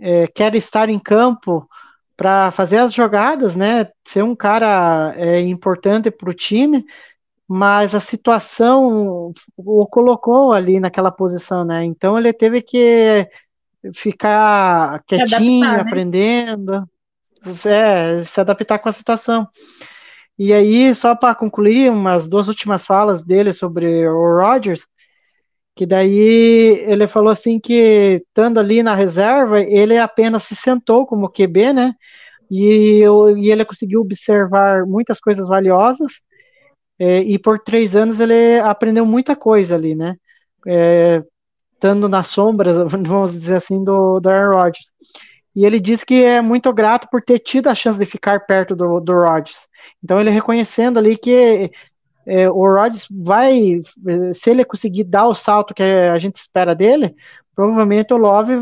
é, quer estar em campo para fazer as jogadas, né? Ser um cara é, importante para o time, mas a situação o colocou ali naquela posição, né? Então ele teve que ficar quietinho, adaptar, né? aprendendo, é, se adaptar com a situação. E aí, só para concluir, umas duas últimas falas dele sobre o Rodgers, que daí ele falou assim que estando ali na reserva, ele apenas se sentou como QB, né? E, e ele conseguiu observar muitas coisas valiosas. É, e por três anos ele aprendeu muita coisa ali, né? É, estando nas sombras, vamos dizer assim, do, do Aaron Rodgers. E ele disse que é muito grato por ter tido a chance de ficar perto do, do Rodgers. Então ele reconhecendo ali que é, o Rodgers vai, se ele conseguir dar o salto que a gente espera dele, provavelmente o Love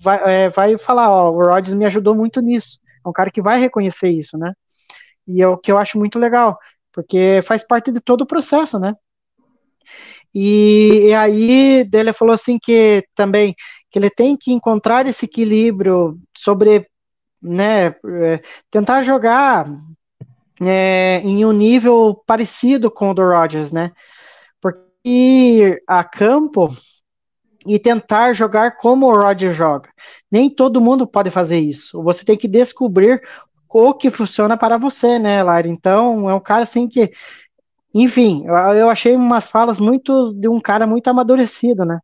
vai, é, vai falar, ó, o Rodgers me ajudou muito nisso. É um cara que vai reconhecer isso, né? E é o que eu acho muito legal, porque faz parte de todo o processo, né? E, e aí ele falou assim que também que ele tem que encontrar esse equilíbrio sobre, né, é, tentar jogar é, em um nível parecido com o do Rodgers, né? Porque ir a campo e tentar jogar como o Rodgers joga. Nem todo mundo pode fazer isso. Você tem que descobrir o que funciona para você, né, Lara? Então, é um cara assim que enfim, eu, achei umas falas muito de um cara muito amadurecido, né?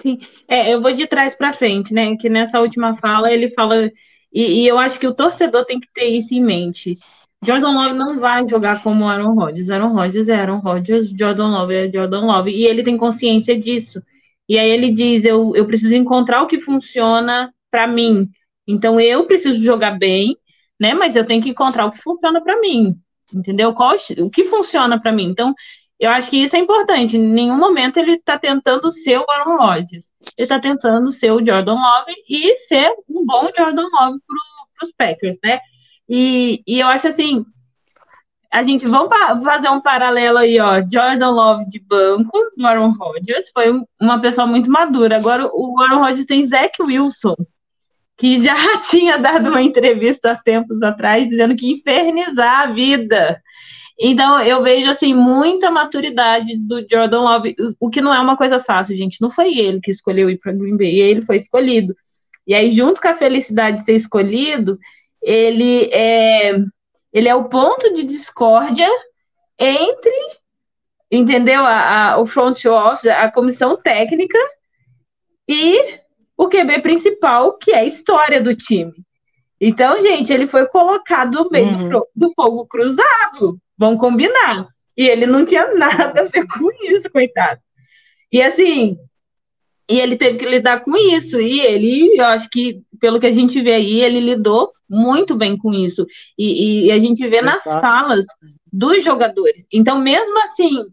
Sim, é, eu vou de trás para frente, né? Que nessa última fala ele fala, e, e, eu acho que o torcedor tem que ter isso em mente. Jordan Love não vai jogar como Aaron Rodgers. Aaron Rodgers é Aaron Rodgers, Jordan Love é Jordan Love, e ele tem consciência disso. E aí ele diz: eu, eu preciso encontrar o que funciona para mim. Então eu preciso jogar bem, né? Mas eu tenho que encontrar o que funciona para mim, entendeu? Qual, o que funciona para mim? Então eu acho que isso é importante. Em nenhum momento ele está tentando ser o Aaron Rodgers. Ele está tentando ser o Jordan Love e ser um bom Jordan Love para os Packers, né? E, e eu acho assim, a gente vamos fazer um paralelo aí, ó. Jordan Love de banco do Aaron Rodgers foi uma pessoa muito madura. Agora o Aaron Rodgers tem Zach Wilson, que já tinha dado uma entrevista há tempos atrás dizendo que infernizar a vida então, eu vejo, assim, muita maturidade do Jordan Love, o que não é uma coisa fácil, gente. Não foi ele que escolheu ir para Green Bay, ele foi escolhido. E aí, junto com a felicidade de ser escolhido, ele é, ele é o ponto de discórdia entre, entendeu? A, a, o front office, a comissão técnica e o QB principal, que é a história do time. Então, gente, ele foi colocado no meio uhum. do, do fogo cruzado. Vamos combinar. E ele não tinha nada a ver com isso, coitado. E assim, e ele teve que lidar com isso. E ele, eu acho que, pelo que a gente vê aí, ele lidou muito bem com isso. E, e a gente vê nas falas dos jogadores. Então, mesmo assim,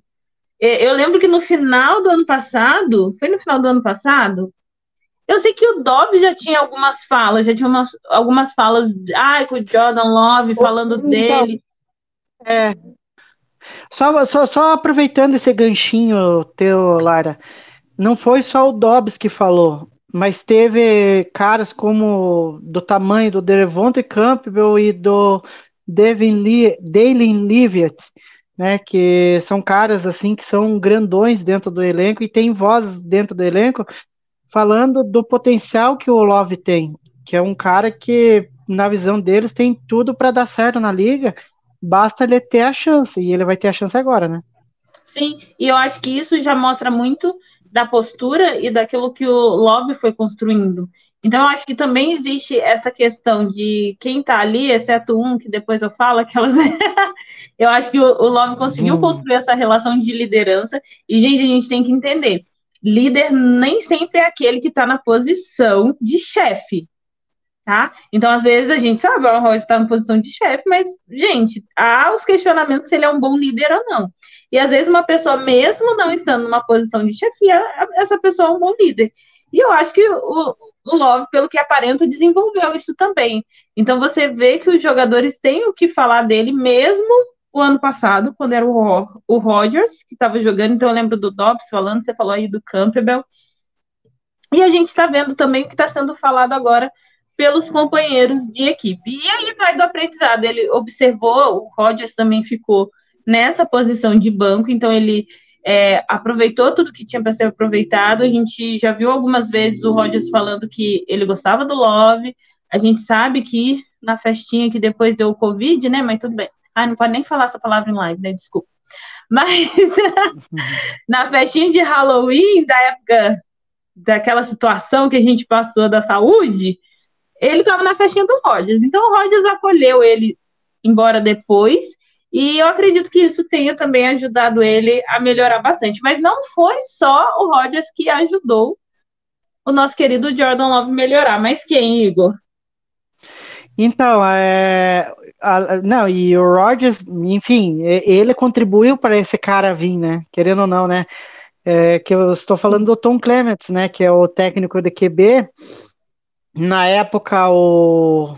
eu lembro que no final do ano passado, foi no final do ano passado, eu sei que o Dobbs já tinha algumas falas, já tinha umas, algumas falas, ai, com o Jordan Love falando então, dele. É. Só, só, só aproveitando esse ganchinho teu, Lara, não foi só o Dobbs que falou, mas teve caras como do tamanho do Devontae Campbell e do Devin Lee, Dalen né, que são caras assim que são grandões dentro do elenco e tem voz dentro do elenco falando do potencial que o Love tem, que é um cara que na visão deles tem tudo para dar certo na liga basta ele ter a chance, e ele vai ter a chance agora, né? Sim, e eu acho que isso já mostra muito da postura e daquilo que o lobby foi construindo. Então, eu acho que também existe essa questão de quem tá ali, exceto um, que depois eu falo, aquelas. eu acho que o, o Love conseguiu hum. construir essa relação de liderança. E, gente, a gente tem que entender: líder nem sempre é aquele que está na posição de chefe tá? Então, às vezes, a gente sabe, o Rodgers está na posição de chefe, mas, gente, há os questionamentos se ele é um bom líder ou não. E às vezes uma pessoa, mesmo não estando numa posição de chefia, essa pessoa é um bom líder. E eu acho que o, o Love, pelo que aparenta, desenvolveu isso também. Então você vê que os jogadores têm o que falar dele, mesmo o ano passado, quando era o, o Rodgers que estava jogando. Então eu lembro do Dobbs falando, você falou aí do Campbell. E a gente está vendo também o que está sendo falado agora pelos companheiros de equipe. E aí vai do aprendizado. Ele observou, o Rodgers também ficou nessa posição de banco, então ele é, aproveitou tudo que tinha para ser aproveitado. A gente já viu algumas vezes o Rodgers falando que ele gostava do Love. A gente sabe que na festinha que depois deu o Covid, né? Mas tudo bem. Ah, não pode nem falar essa palavra em live, né? Desculpa. Mas na festinha de Halloween, da época daquela situação que a gente passou da saúde, ele estava na festinha do Rodgers. Então o Rodgers acolheu ele embora depois. E eu acredito que isso tenha também ajudado ele a melhorar bastante. Mas não foi só o Rodgers que ajudou o nosso querido Jordan Love melhorar. Mas quem, Igor? Então, é, a, não, e o Rodgers, enfim, ele contribuiu para esse cara vir, né? Querendo ou não, né? É, que eu estou falando do Tom Clements, né? Que é o técnico de QB na época o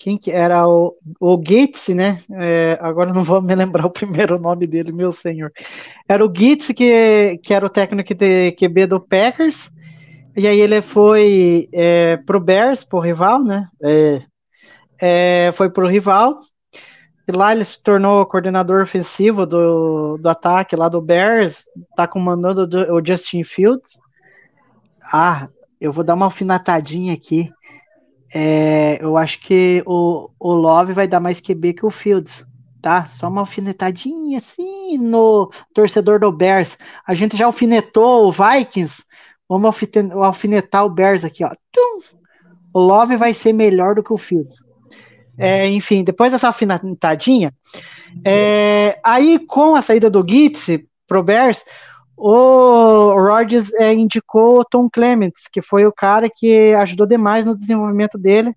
quem que era o, o Gates, né? É, agora não vou me lembrar o primeiro nome dele, meu senhor. Era o Gates que, que era o técnico de QB do Packers. E aí ele foi é, pro Bears, pro rival, né? É, é, foi pro rival. E lá ele se tornou coordenador ofensivo do, do ataque lá do Bears. Tá comandando o Justin Fields. Ah, eu vou dar uma alfinetadinha aqui. É, eu acho que o, o Love vai dar mais QB que o Fields. tá? Só uma alfinetadinha assim no torcedor do Bears. A gente já alfinetou o Vikings, vamos alfinetar o Bears aqui, ó. O Love vai ser melhor do que o Fields. É, enfim, depois dessa alfinetadinha, é, aí com a saída do Gitz pro Bears, o Rodgers é, indicou o Tom Clements, que foi o cara que ajudou demais no desenvolvimento dele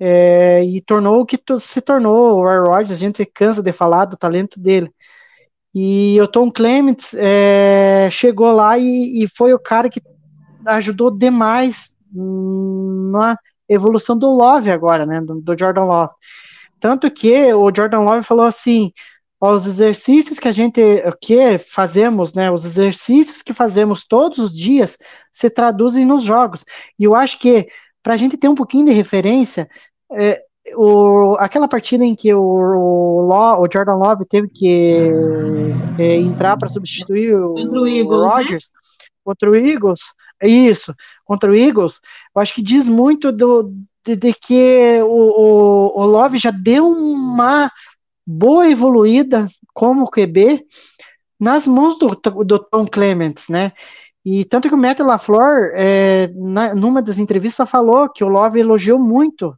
é, e tornou o que se tornou o Aaron Rodgers. A gente cansa de falar do talento dele. E o Tom Clements é, chegou lá e, e foi o cara que ajudou demais na evolução do Love agora, né? Do, do Jordan Love. Tanto que o Jordan Love falou assim: os exercícios que a gente que fazemos, né? Os exercícios que fazemos todos os dias se traduzem nos jogos. E eu acho que para a gente ter um pouquinho de referência, é, o, aquela partida em que o, o, Lo- o Jordan Love teve que é, entrar para substituir o, o Eagles, né? Rodgers contra o Eagles, isso, contra o Eagles, eu acho que diz muito do, de, de que o, o, o Love já deu uma boa evoluída como QB nas mãos do, do Tom Clements, né? E tanto que o Matt LaFleur, é, na, numa das entrevistas, falou que o Love elogiou muito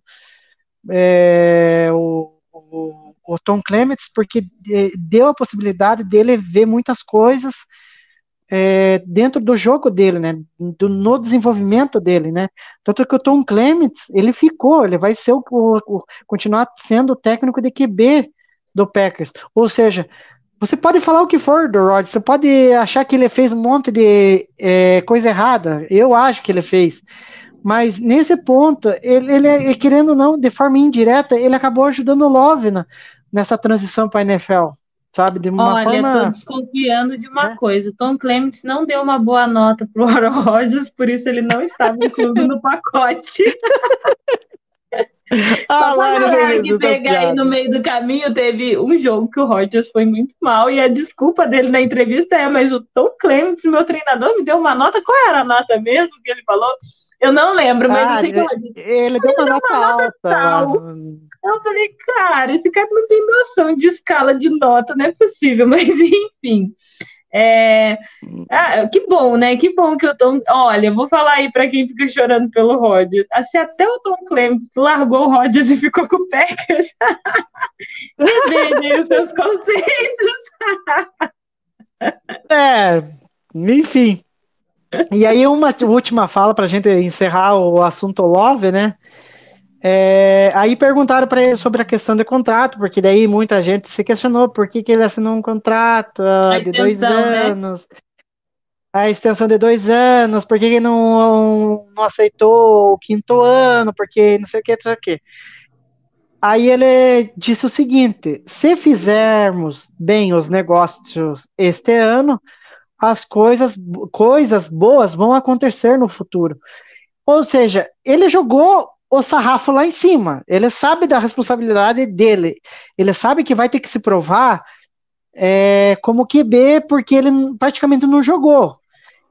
é, o, o, o Tom Clements, porque de- deu a possibilidade dele ver muitas coisas é, dentro do jogo dele, né? Do, no desenvolvimento dele, né? Tanto que o Tom Clements, ele ficou, ele vai ser o, o- continuar sendo o técnico de QB do Packers. Ou seja, você pode falar o que for do Rodgers, você pode achar que ele fez um monte de é, coisa errada, eu acho que ele fez. Mas nesse ponto, ele, ele, é- querendo ou não, de forma indireta, ele acabou ajudando o Love na- nessa transição para a NFL, sabe? De uma Olha, forma. tô desconfiando de uma É. coisa. Tom Clements não deu uma boa nota pro Aaron Rodgers, por isso ele não estava incluso no pacote. Ah, Só lá, ele galera que pegar aí no meio do caminho, teve um jogo que o Rodgers foi muito mal e a desculpa dele na entrevista é, mas o Tom Clements, meu treinador, me deu uma nota. Qual era a nota mesmo que ele falou? Eu não lembro, mas Ah, eu sei que ela disse. Ele deu uma nota alta. tal. Eu falei, cara, esse cara não tem noção de escala de nota, não é possível, mas enfim. É, ah, que bom, né? Que bom que o Tom. Olha, vou falar aí pra quem fica chorando pelo Rodgers. Se até o Tom Clements largou o Rodgers e ficou com o Packers, reveja aí os seus conceitos. É, enfim. E aí, uma última fala para a gente encerrar o assunto Love, né? É, aí perguntaram para ele sobre a questão do contrato, porque daí muita gente se questionou por que, que ele assinou um contrato ah, A de dois extensão, né? anos, a extensão de dois anos, por que, que não, não aceitou o quinto ano, porque não sei o que, não sei o que. Aí ele disse o seguinte: se fizermos bem os negócios este ano, as coisas, coisas boas vão acontecer no futuro. Ou seja, ele jogou o sarrafo lá em cima. Ele sabe da responsabilidade dele. Ele sabe que vai ter que se provar é, como QB, porque ele praticamente não jogou.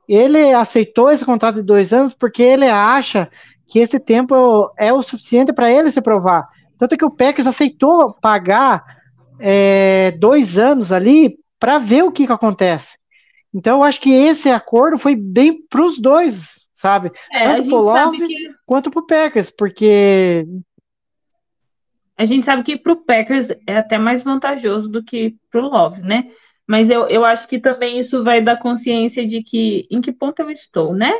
Ele aceitou esse contrato de dois anos porque ele acha que esse tempo é o suficiente para ele se provar. Tanto que o Packers aceitou pagar é, dois anos ali para ver o que, que acontece. Então, eu acho que esse acordo foi bem para os dois, sabe? É, Tanto pro Love que quanto para o Packers, porque a gente sabe que pro Packers é até mais vantajoso do que pro Love, né? Mas eu, eu acho que também isso vai dar consciência de que em que ponto eu estou, né?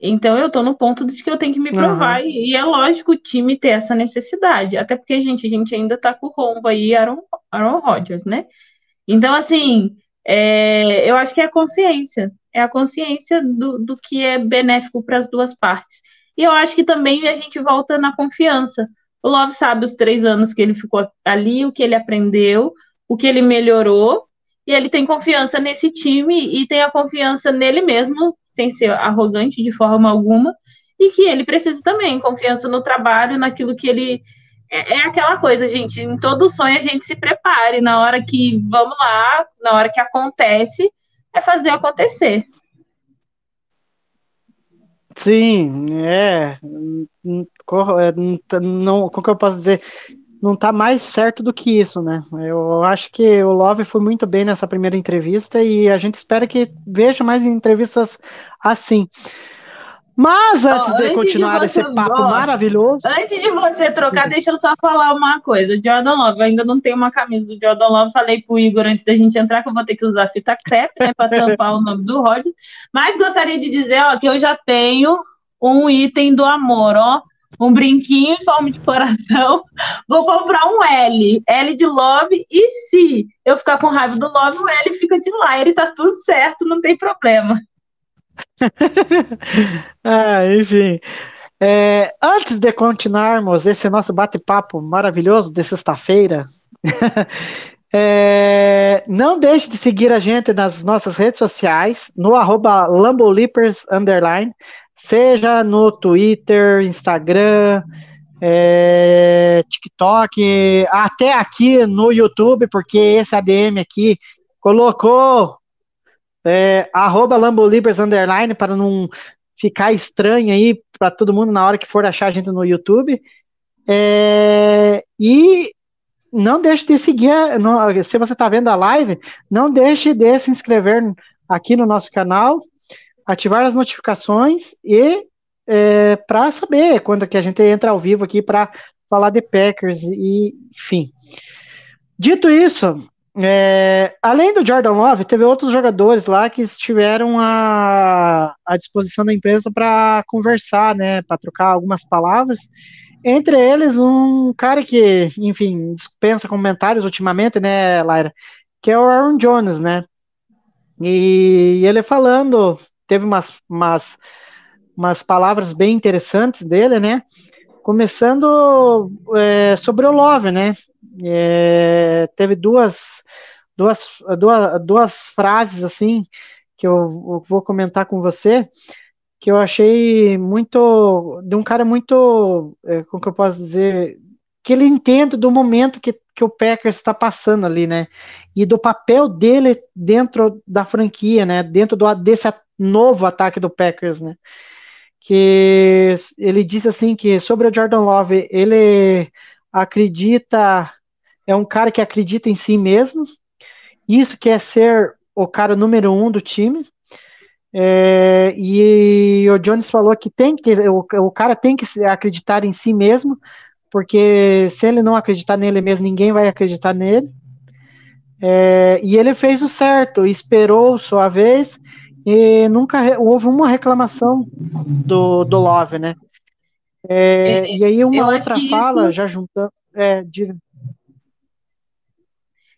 Então eu tô no ponto de que eu tenho que me provar, e, e é lógico o time ter essa necessidade. Até porque, gente, a gente ainda tá com o rombo aí, Aaron, Aaron Rodgers, né? Então, assim, é, eu acho que é a consciência. É a consciência do, do que é benéfico para as duas partes. E eu acho que também a gente volta na confiança. O Love sabe os três anos que ele ficou ali, o que ele aprendeu, o que ele melhorou, e ele tem confiança nesse time e tem a confiança nele mesmo, sem ser arrogante de forma alguma, e que ele precisa também, confiança no trabalho, naquilo que ele. É, é aquela coisa, gente, em todo sonho a gente se prepare, na hora que vamos lá, na hora que acontece, é fazer acontecer. sim, é, é, tá- como que eu posso dizer? não tá mais certo do que isso, né? Eu acho que o Love foi muito bem nessa primeira entrevista e a gente espera que veja mais entrevistas assim. Mas antes de antes continuar de você- esse papo ó, maravilhoso, Antes de você trocar, deixa eu só falar uma coisa. Jordan Love, eu ainda não tenho uma camisa do Jordan Love. Falei pro Igor antes da gente entrar que eu vou ter que usar fita crepe, né, pra tampar o nome do Rod. Mas gostaria de dizer, ó, que eu já tenho um item do amor, ó. Um brinquinho em forma de coração. Vou comprar um L. L de Love. E se eu ficar com raiva do Love, o L fica de Lyre. Tá tudo certo, não tem problema. Ah, enfim. É, antes de continuarmos esse nosso bate-papo maravilhoso de sexta-feira, é, não deixe de seguir a gente nas nossas redes sociais, no arroba seja no Twitter, Instagram, é, TikTok, até aqui no YouTube, porque esse ADM aqui colocou é, arroba Lambolibers underline para não ficar estranho aí para todo mundo na hora que for achar a gente no YouTube. É, e não deixe de seguir, se você está vendo a live, não deixe de se inscrever aqui no nosso canal, ativar as notificações e para saber quando que a gente entra ao vivo aqui para falar de Packers e enfim. Dito isso, é, além do Jordan Love, teve outros jogadores lá que estiveram à, à disposição da empresa para conversar, né, para trocar algumas palavras. Entre eles, um cara que, enfim, dispensa comentários ultimamente, né, Laira, que é o Aaron Jones, né? E ele falando, teve umas, umas, umas palavras bem interessantes dele, né? Começando é, sobre o Love, né? É, teve duas, duas, duas, duas frases assim que eu, vou comentar com você que eu achei muito de um cara muito é, como que eu posso dizer que ele entende do momento que, que o Packers está passando ali, né? E do papel dele dentro da franquia, né? Dentro do, desse novo ataque do Packers, né? Que ele disse assim que sobre o Jordan Love, ele acredita é um cara que acredita em si mesmo. Isso quer ser o cara número um do time. É, e o Jones falou que tem que o, o, cara tem que acreditar em si mesmo, porque se ele não acreditar nele mesmo, ninguém vai acreditar nele. É, e ele fez o certo, esperou sua vez e nunca houve uma reclamação do, do Love, né? É, e aí uma outra fala, isso... já juntando. É, diga.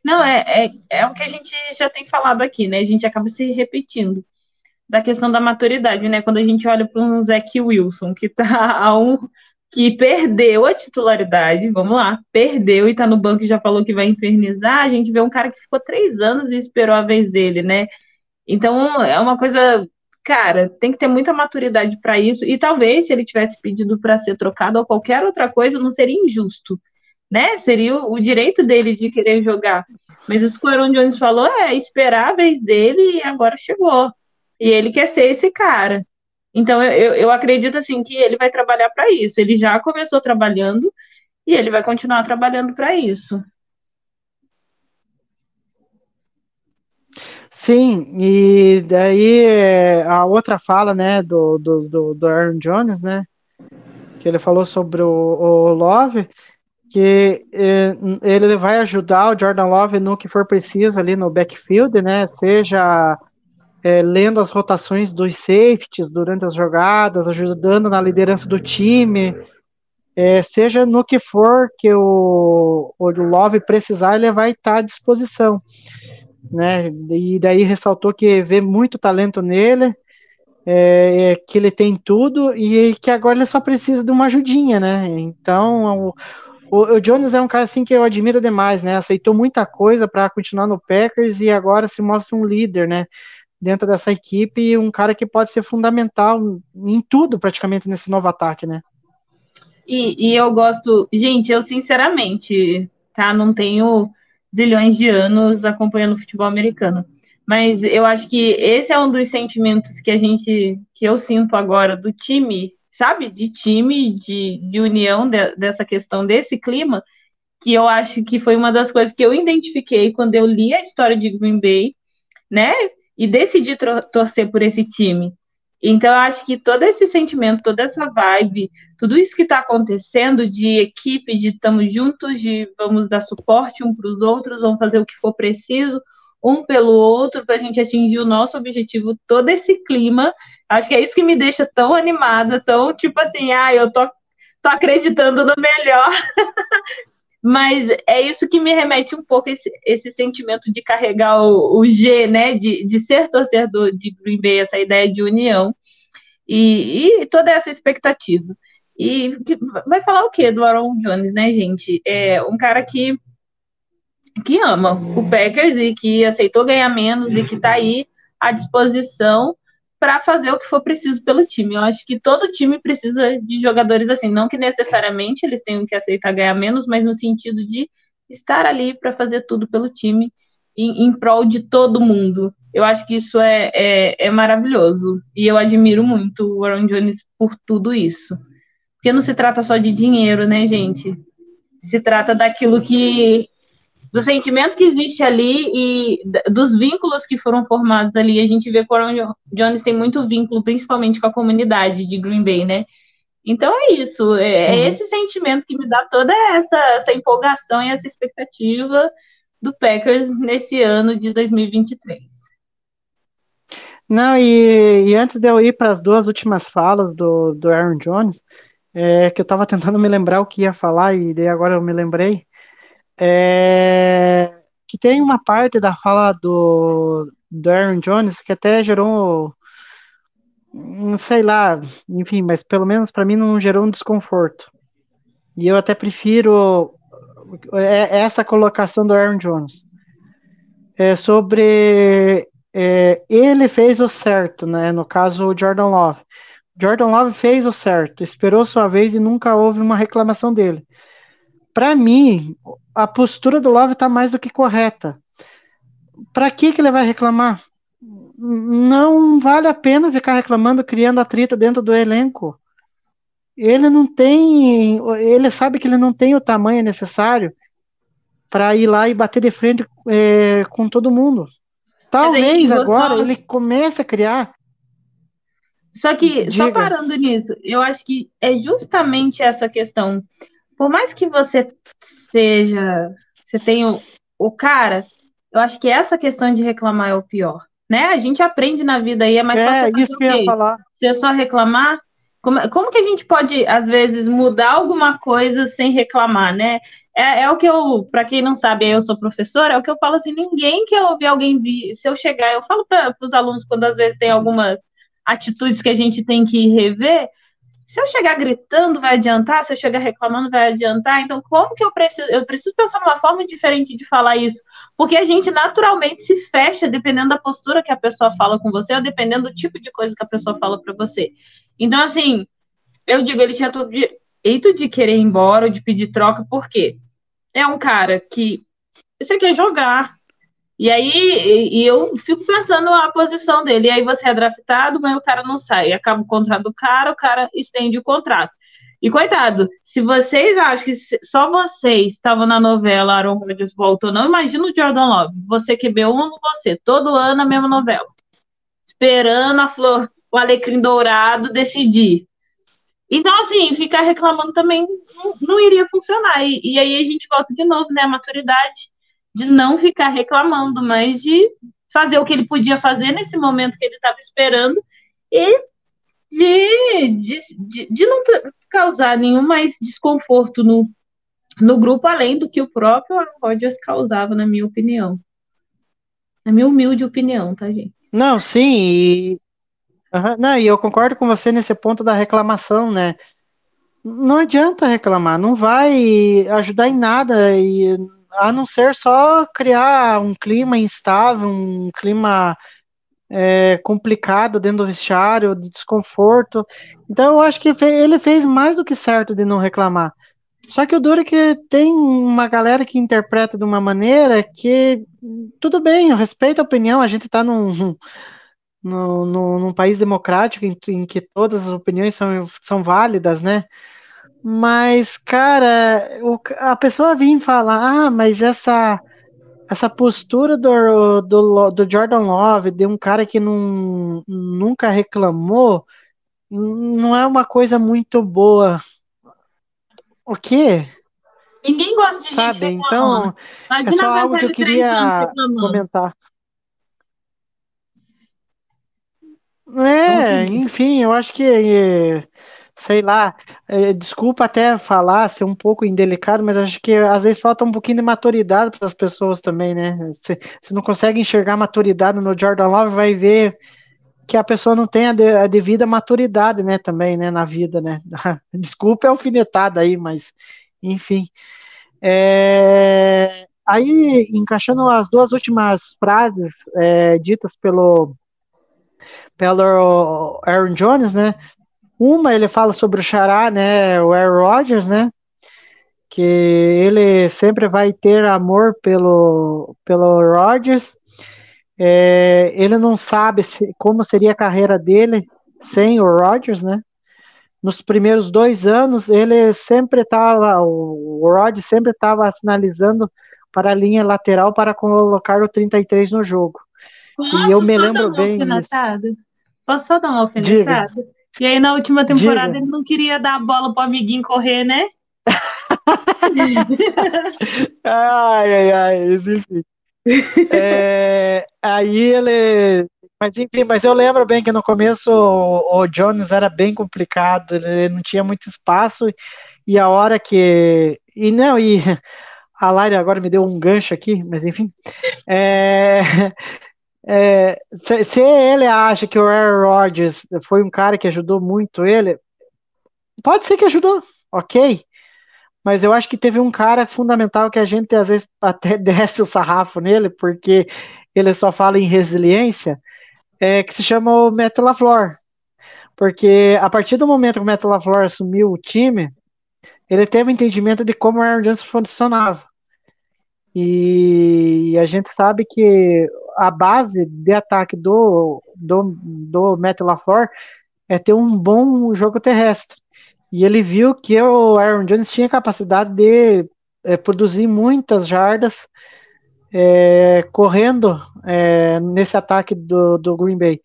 Não, é, é, é o que a gente já tem falado aqui, né? A gente acaba se repetindo da questão da maturidade, né? Quando a gente olha para um Zach Wilson, que tá a um que perdeu a titularidade, vamos lá, perdeu e tá no banco e já falou que vai infernizar, a gente vê um cara que ficou três anos e esperou a vez dele, né? Então é uma coisa, cara, tem que ter muita maturidade para isso, e talvez se ele tivesse pedido para ser trocado ou qualquer outra coisa, não seria injusto, né? Seria o, o direito dele de querer jogar. Mas isso que o Aaron Jones falou é esperar a vez dele e agora chegou. E ele quer ser esse cara. Então, eu, eu acredito, assim, que ele vai trabalhar para isso. Ele já começou trabalhando e ele vai continuar trabalhando para isso. Sim, e daí a outra fala, né, do, do, do, Aaron Jones, né, que ele falou sobre o, o Love, que eh, ele vai ajudar o Jordan Love no que for preciso ali no backfield, né, seja é, lendo as rotações dos safeties durante as jogadas, ajudando na liderança do time, é, seja no que for que o, o Love precisar, ele vai estar à disposição. Né? E daí ressaltou que vê muito talento nele, é, que ele tem tudo e que agora ele só precisa de uma ajudinha, né? Então o, o, o Jones é um cara assim que eu admiro demais, né? Aceitou muita coisa para continuar no Packers e agora se mostra um líder, né? dentro dessa equipe e um cara que pode ser fundamental em tudo praticamente nesse novo ataque, né? E, e, eu gosto, gente, eu sinceramente, tá, não tenho zilhões de anos acompanhando futebol americano, mas eu acho que esse é um dos sentimentos que a gente, que eu sinto agora do time, sabe, de time, de, de união de, dessa questão desse clima, que eu acho que foi uma das coisas que eu identifiquei quando eu li a história de Green Bay, né? E decidi torcer por esse time. Então, eu acho que todo esse sentimento, toda essa vibe, tudo isso que está acontecendo de equipe, de estamos juntos, de vamos dar suporte um para os outros, vamos fazer o que for preciso, um pelo outro, para a gente atingir o nosso objetivo, todo esse clima, acho que é isso que me deixa tão animada, tão tipo assim, ah, eu tô, tô acreditando no melhor. Mas é isso que me remete um pouco esse, esse sentimento de carregar o, o G, né? De, de ser torcedor de Green Bay, essa ideia de união. E, e toda essa expectativa. E vai falar o quê do Aaron Jones, né, gente? É um cara que, que ama o Packers e que aceitou ganhar menos e que está aí à disposição para fazer o que for preciso pelo time. Eu acho que todo time precisa de jogadores assim, não que necessariamente eles tenham que aceitar ganhar menos, mas no sentido de estar ali para fazer tudo pelo time em, em, prol de todo mundo. Eu acho que isso é, é, é maravilhoso e eu admiro muito o Aaron Jones por tudo isso. Porque não se trata só de dinheiro, né, gente? Se trata daquilo que do sentimento que existe ali e dos vínculos que foram formados ali. A gente vê que o Aaron Jones tem muito vínculo, principalmente com a comunidade de Green Bay, né? Então é isso, é, é uhum. esse sentimento que me dá toda essa, essa empolgação e essa expectativa do Packers nesse ano de 2023. Não, e, e antes de eu ir para as duas últimas falas do, do Aaron Jones, é, que eu estava tentando me lembrar o que ia falar, e daí agora eu me lembrei é, que tem uma parte da fala do, do Aaron Jones que até gerou, sei lá, enfim, mas pelo menos para mim não gerou um desconforto. E eu até prefiro é, essa colocação do Aaron Jones. É sobre é, ele fez o certo, né? No caso, o Jordan Love. Jordan Love fez o certo, esperou sua vez e nunca houve uma reclamação dele. Para mim, a postura do Love está mais do que correta. Para que, que ele vai reclamar? Não vale a pena ficar reclamando, criando atrito dentro do elenco. Ele não tem, ele sabe que ele não tem o tamanho necessário para ir lá e bater de frente é, com todo mundo. Talvez agora só... ele comece a criar. Só que, Diga. só parando nisso, eu acho que é justamente essa questão. Por mais que você seja, você tem o, o cara, eu acho que essa questão de reclamar é o pior. Né? A gente aprende na vida aí, é mais é, fácil. isso que eu ia falar. Se é só reclamar, como, como que a gente pode, às vezes, mudar alguma coisa sem reclamar, né? É, é o que eu, para quem não sabe, eu sou professora, é o que eu falo assim: ninguém quer ouvir alguém vir. Se eu chegar, eu falo para os alunos quando às vezes tem algumas atitudes que a gente tem que rever, se eu chegar gritando, vai adiantar? Se eu chegar reclamando, vai adiantar? Então, como que eu preciso? Eu preciso pensar numa forma diferente de falar isso, porque a gente naturalmente se fecha dependendo da postura que a pessoa fala com você, ou dependendo do tipo de coisa que a pessoa fala para você. Então, assim, eu digo, ele tinha todo direito de querer ir embora, ou de pedir troca, porque é um cara que você quer jogar, e aí e eu fico pensando a posição dele. E aí você é draftado, mas o cara não sai. Acaba o contrato do cara, o cara estende o contrato. E coitado, se vocês acham que só vocês estavam na novela Aaron Rodgers voltou, não imagina o Jordan Love. Você que b um você, todo ano a mesma novela. Esperando a flor, o alecrim dourado decidir. Então, assim, ficar reclamando também não, não iria funcionar. E, e aí a gente volta de novo, né? A maturidade de não ficar reclamando, mas de fazer o que ele podia fazer nesse momento que ele estava esperando e de, de, de, de, não causar nenhum mais desconforto no, no grupo, além do que o próprio Aaron Rodgers causava, na minha opinião. Na minha humilde opinião, tá, gente? Não, sim, e... Uhum, não, e eu concordo com você nesse ponto da reclamação, né? Não adianta reclamar, não vai ajudar em nada e a não ser só criar um clima instável, um clima é, complicado dentro do vestiário, de desconforto. Então eu acho que ele fez mais do que certo de não reclamar. Só que o duro é que tem uma galera que interpreta de uma maneira que tudo bem, eu respeito a opinião, a gente está num, num, num, num, país democrático em, em, que todas as opiniões são, são válidas, né? Mas, cara, o- a pessoa vir falar, ah, mas essa essa postura do, do, do Jordan Love, de um cara que não, nunca reclamou, não é uma coisa muito boa. O quê? Ninguém gosta de gente Sabe? reclamando. Então, é só algo que eu queria comentar. É, enfim, eu acho que, eh, sei lá, eh, desculpa até falar, ser um pouco indelicado, mas acho que às vezes falta um pouquinho de maturidade para as pessoas também, né? Se, se não consegue enxergar maturidade no Jordan Love, vai ver que a pessoa não tem a, de- a devida maturidade, né, também, né, na vida, né? Desculpa é alfinetada aí, mas, enfim. É, aí, encaixando as duas últimas frases é, ditas pelo pelo Aaron Jones, né? Uma ele fala sobre o Xará, né? O Aaron Rodgers, né? Que ele sempre vai ter amor pelo pelo Rodgers. É, ele não sabe se- como seria a carreira dele sem o Rodgers, né? Nos primeiros dois anos ele sempre estava, o Rodgers sempre estava sinalizando para a linha lateral para colocar o 33 no jogo. Posso eu me lembro bem disso. alfinetada? Posso só dar uma Diga. E aí, na última temporada, Diga. ele não queria dar a bola pro amiguinho correr, né? Ai, ai, ai, enfim. É, aí ele. Mas enfim, mas eu lembro bem que no começo o, o Jones era bem complicado, ele não tinha muito espaço, e a hora que. E não, e a Lari agora me deu um gancho aqui, mas enfim. É, é, se, se ele acha que o Aaron Rodgers foi um cara que ajudou muito ele, pode ser que ajudou, ok. Mas eu acho que teve um cara fundamental que a gente às vezes até desce o sarrafo nele, porque ele só fala em resiliência, é, que se chama o Matt LaFleur. Porque a partir do momento que o Matt LaFleur assumiu o time, ele teve um entendimento de como o Aaron Jones funcionava. E a gente sabe que a base de ataque do, do, do Matt LaFleur é ter um bom jogo terrestre. E ele viu que o Aaron Jones tinha capacidade de é, produzir muitas jardas é, correndo é, nesse ataque do, do Green Bay.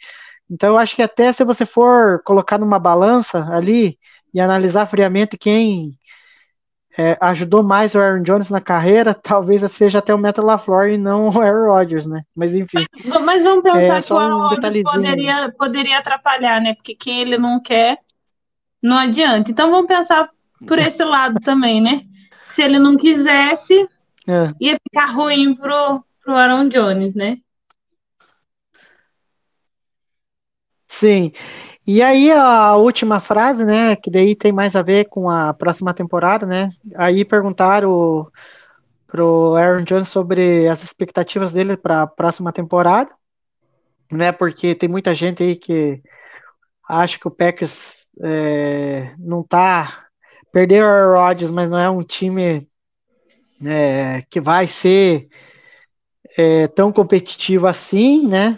Então eu acho que até se você for colocar numa balança ali e analisar friamente quem é, ajudou mais o Aaron Jones na carreira, talvez seja até o Matt LaFleur e não o Aaron Rodgers, né? Mas enfim. Mas vamos pensar É, que o Aaron Rodgers poderia, poderia atrapalhar, né? Porque quem ele não quer, não adianta. Então vamos pensar por esse lado também, né? Se ele não quisesse, É. ia ficar ruim pro, pro Aaron Jones, né? Sim. E aí a última frase, né, que daí tem mais a ver com a próxima temporada, né? Aí perguntaram pro Aaron Jones sobre as expectativas dele para a próxima temporada, né? Porque tem muita gente aí que acha que o Packers é, não tá perdeu o Rodgers, mas não é um time é, que vai ser é, tão competitivo assim, né?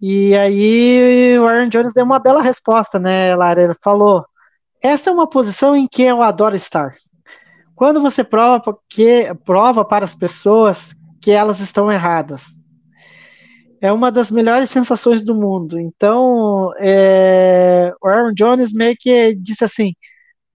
E aí o Aaron Jones deu uma bela resposta, né, Lara? Ele falou: essa é uma posição em que eu adoro estar. Quando você prova que prova para as pessoas que elas estão erradas. É uma das melhores sensações do mundo. Então, é, o Aaron Jones meio que disse assim: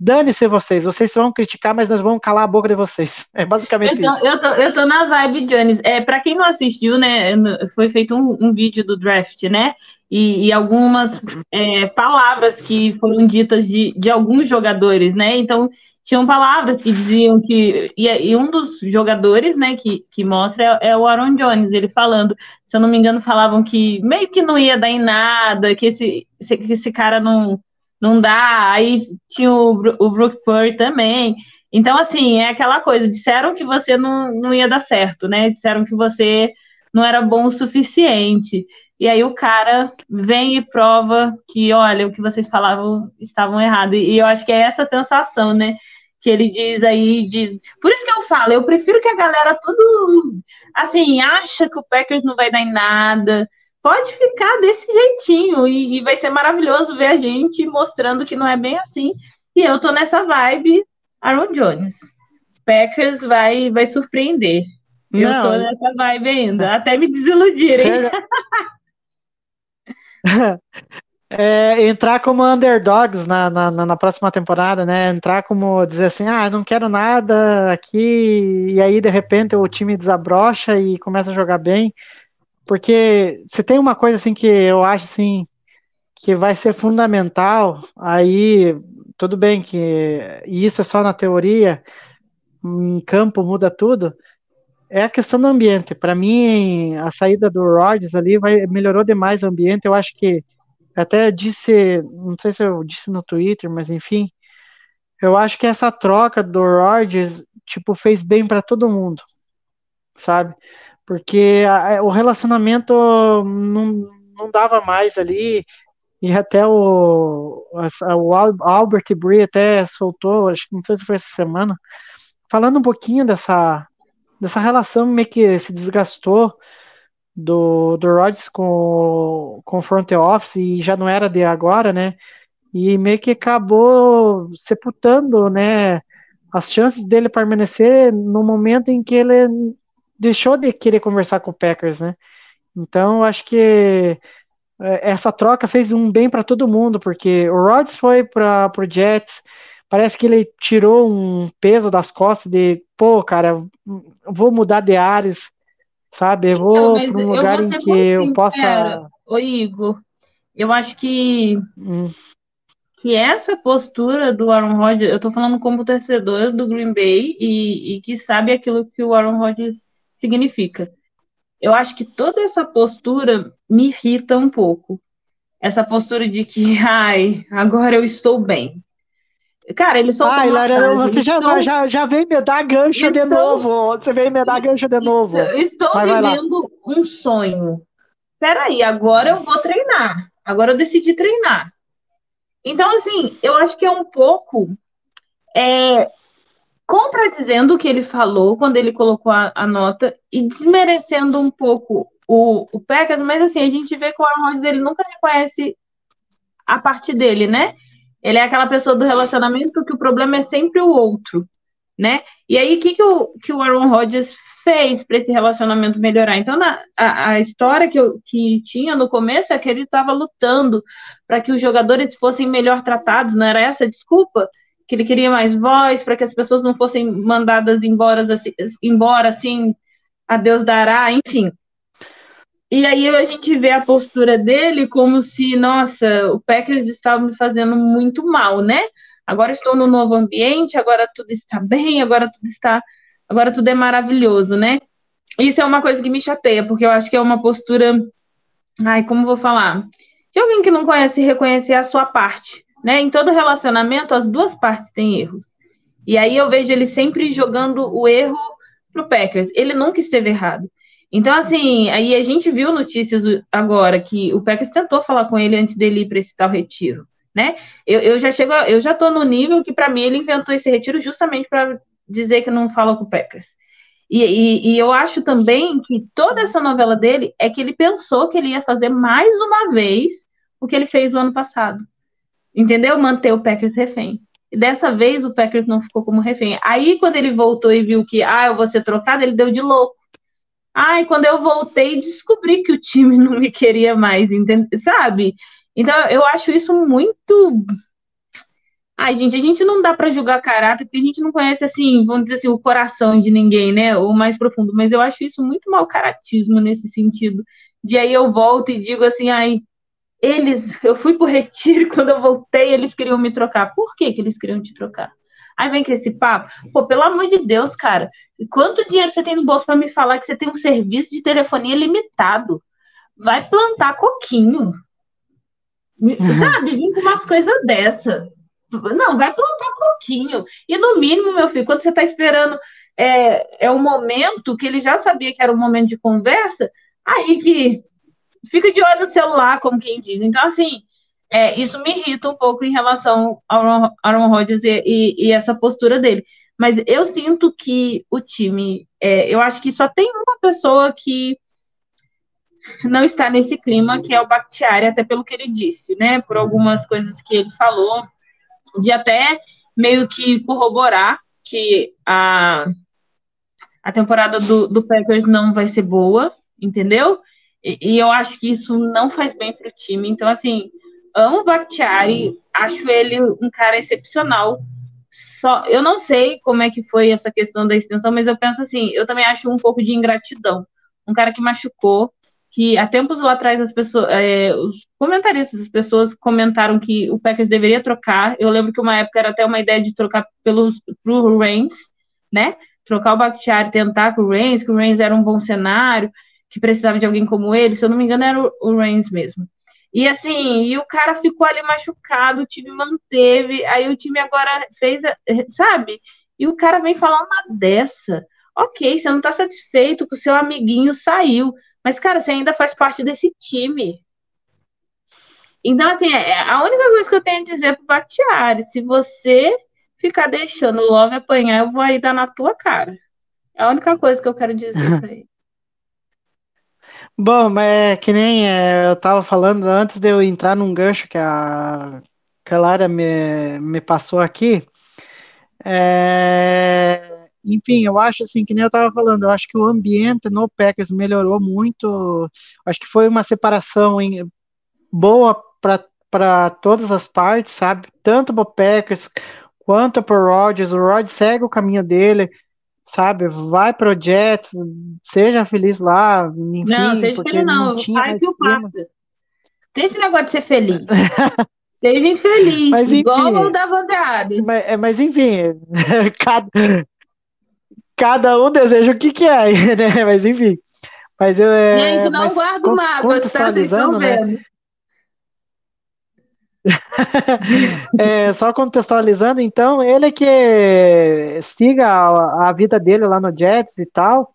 dane-se vocês, vocês vão criticar, mas nós vamos calar a boca de vocês. É basicamente Eu tô, isso. eu tô, eu tô na vibe Jones. É, para quem não assistiu, né, foi feito um, um vídeo do draft, né? E, e algumas é, palavras que foram ditas de, de alguns jogadores, né? Então, tinham palavras que diziam que. E, e um dos jogadores, né, que, que mostra é, é o Aaron Jones, ele falando, se eu não me engano, falavam que meio que não ia dar em nada, que esse- que esse cara não, não dá. Aí tinha o, o Brook também. Então, assim, é aquela coisa, disseram que você não, não ia dar certo, né? Disseram que você não era bom o suficiente. E aí o cara vem e prova que, olha, o que vocês falavam estavam errado. E eu acho que é essa sensação, né? Que ele diz aí, diz... Por isso que eu falo, eu prefiro que a galera tudo, assim, acha que o Packers não vai dar em nada. Pode ficar desse jeitinho e, e vai ser maravilhoso ver a gente mostrando que não é bem assim E eu tô nessa vibe Aaron Jones. Packers vai, vai surpreender. Eu Não. tô nessa vibe ainda, até me desiludirem. É, entrar como underdogs na, na- na próxima temporada, né? Entrar como dizer assim, ah, não quero nada aqui, e aí de repente o time desabrocha e começa a jogar bem. Porque se tem uma coisa assim que eu acho assim que vai ser fundamental, aí tudo bem que isso é só na teoria, em campo muda tudo. É a questão do ambiente. Para mim, a saída do Rodgers ali vai, melhorou demais o ambiente. Eu acho que até disse, não sei se eu disse no Twitter, mas enfim, eu acho que essa troca do Rodgers, tipo, fez bem para todo mundo, sabe? Porque a- o relacionamento não, não dava mais ali, e até o, o Al- Albert Brie até soltou, acho que não sei se foi essa semana, falando um pouquinho dessa, dessa relação meio que se desgastou do, do Rodgers com, com o front office e já não era de agora, né? E meio que acabou sepultando, né, as chances dele permanecer no momento em que ele deixou de querer conversar com o Packers, né? Então, eu acho que é, essa troca fez um bem para todo mundo, porque o Rodgers foi para o Jets, parece que ele tirou um peso das costas de, pô, cara, vou mudar de áreas, sabe? Eu vou Então, para um lugar em que eu possa. Ô, Igor, eu acho que, Hum, que essa postura do Aaron Rodgers, eu tô falando como torcedor do Green Bay e, e que sabe aquilo que o Aaron Rodgers significa. Eu acho que toda essa postura me irrita um pouco. Essa postura de que, ai, agora eu estou bem. Cara, ele soltou Ai, uma Lara, frase, você já, estou- já, já vem me dar gancho de Estou- novo. Você vem me dar gancho de novo. Estou Vai, vai vivendo um sonho. Peraí, agora eu vou treinar. Agora eu decidi treinar. Então, assim, eu acho que é um pouco é, contradizendo o que ele falou quando ele colocou a, a nota e desmerecendo um pouco o, o Packers, mas assim, a gente vê que o Aaron Rodgers ele nunca reconhece a parte dele, né? Ele é aquela pessoa do relacionamento que o problema é sempre o outro, né? E aí, o que, que, o, que o Aaron Rodgers fez para esse relacionamento melhorar? Então, na, a, a história que, eu, que tinha no começo é que ele estava lutando para que os jogadores fossem melhor tratados, não era essa desculpa? Que ele queria mais voz, para que as pessoas não fossem mandadas embora assim, embora, assim, a Deus dará, enfim. E aí a gente vê a postura dele como se, nossa, o Packers estava me fazendo muito mal, né? Agora estou no novo ambiente, agora tudo está bem, agora tudo está, agora tudo é maravilhoso, né? Isso é uma coisa que me chateia, porque eu acho que é uma postura, ai, como vou falar? De alguém que não conhece reconhecer a sua parte, né? Em todo relacionamento, as duas partes têm erros. E aí eu vejo ele sempre jogando o erro pro Packers. Ele nunca esteve errado. Então, assim, aí a gente viu notícias agora que o Packers tentou falar com ele antes dele ir para esse tal retiro, né? Eu, eu já chego, eu já tô no nível que para mim ele inventou esse retiro justamente para dizer que não fala com o Packers. E, e, e, eu acho também que toda essa novela dele é que ele pensou que ele ia fazer mais uma vez o que ele fez o ano passado. Entendeu? Manter o Packers refém. E dessa vez o Packers não ficou como refém. Aí, quando ele voltou e viu que, ah, eu vou ser trocado, ele deu de louco. Ai, quando eu voltei, descobri que o time não me queria mais, entende? sabe? Então, eu acho isso muito. Ai, gente, a gente não dá para julgar caráter, porque a gente não conhece, assim, vamos dizer assim, o coração de ninguém, né? O mais profundo. Mas eu acho isso muito mau caratismo nesse sentido. De aí eu volto e digo assim, ai, eles, eu fui pro retiro quando eu voltei, eles queriam me trocar. Por que, que eles queriam te trocar? Aí vem com esse papo. Pô, pelo amor de Deus, cara. Quanto dinheiro você tem no bolso para me falar que você tem um serviço de telefonia limitado? Vai plantar coquinho. Sabe? Vim com umas coisas dessa. Não, vai plantar coquinho. E no mínimo, meu filho, quando você está esperando é, é um momento que ele já sabia que era um momento de conversa, aí que fica de olho no celular, como quem diz. Então, assim, é, isso me irrita um pouco em relação ao Aaron Rodgers e, e, e, essa postura dele. Mas eu sinto que o time, é, eu acho que só tem uma pessoa que não está nesse clima, que é o Bakhtiari, até pelo que ele disse, né? Por algumas coisas que ele falou. de até meio que corroborar que a, a temporada do, do Packers não vai ser boa, entendeu? E, eu acho que isso não faz bem para o time. Então, assim, amo o Bakhtiari, acho ele um cara excepcional. Só, eu não sei como é que foi essa questão da extensão, mas eu penso assim, eu também acho um pouco de ingratidão. Um cara que machucou, que há tempos lá atrás as pessoas, é, os comentaristas, as pessoas comentaram que o Packers deveria trocar. Eu lembro que uma época era até uma ideia de trocar pelos pro Reigns, né? Trocar o Bakhtiari, tentar com o Reigns, que o Reigns era um bom cenário, que precisava de alguém como ele. Se eu não me engano, era o, o Reigns mesmo. E assim, e o cara ficou ali machucado, o time manteve, aí o time agora fez, sabe? E o cara vem falar uma dessa. Ok, você não tá satisfeito que o seu amiguinho saiu. Mas, cara, você ainda faz parte desse time. Então, assim, é, a única coisa que eu tenho a dizer pro Bakhtiari, se você ficar deixando o Love apanhar, eu vou aí dar na tua cara. É a única coisa que eu quero dizer pra ele. Bom, é que nem é, eu tava falando antes de eu entrar num gancho que a, que a Lara me, me passou aqui. É, enfim, eu acho assim, que nem eu estava falando, eu acho que o ambiente no Packers melhorou muito. Acho que foi uma separação em, boa para todas as partes, sabe? Tanto para o Packers quanto para o Rodgers. O Rodgers segue o caminho dele, sabe? Vai pro Jets, seja feliz lá. Enfim, não, seja feliz não. Ai, que o passa. Tem esse negócio de ser feliz. Seja infeliz, mas, enfim, igual o da Vanderlei. Mas, é, mas enfim, cada, cada um deseja o que quer, né? Mas enfim. Mas eu, é, Gente, não guardo mágoas, tá? Vocês estão né? é, só contextualizando, então, ele que siga a, a, vida dele lá no Jets e tal.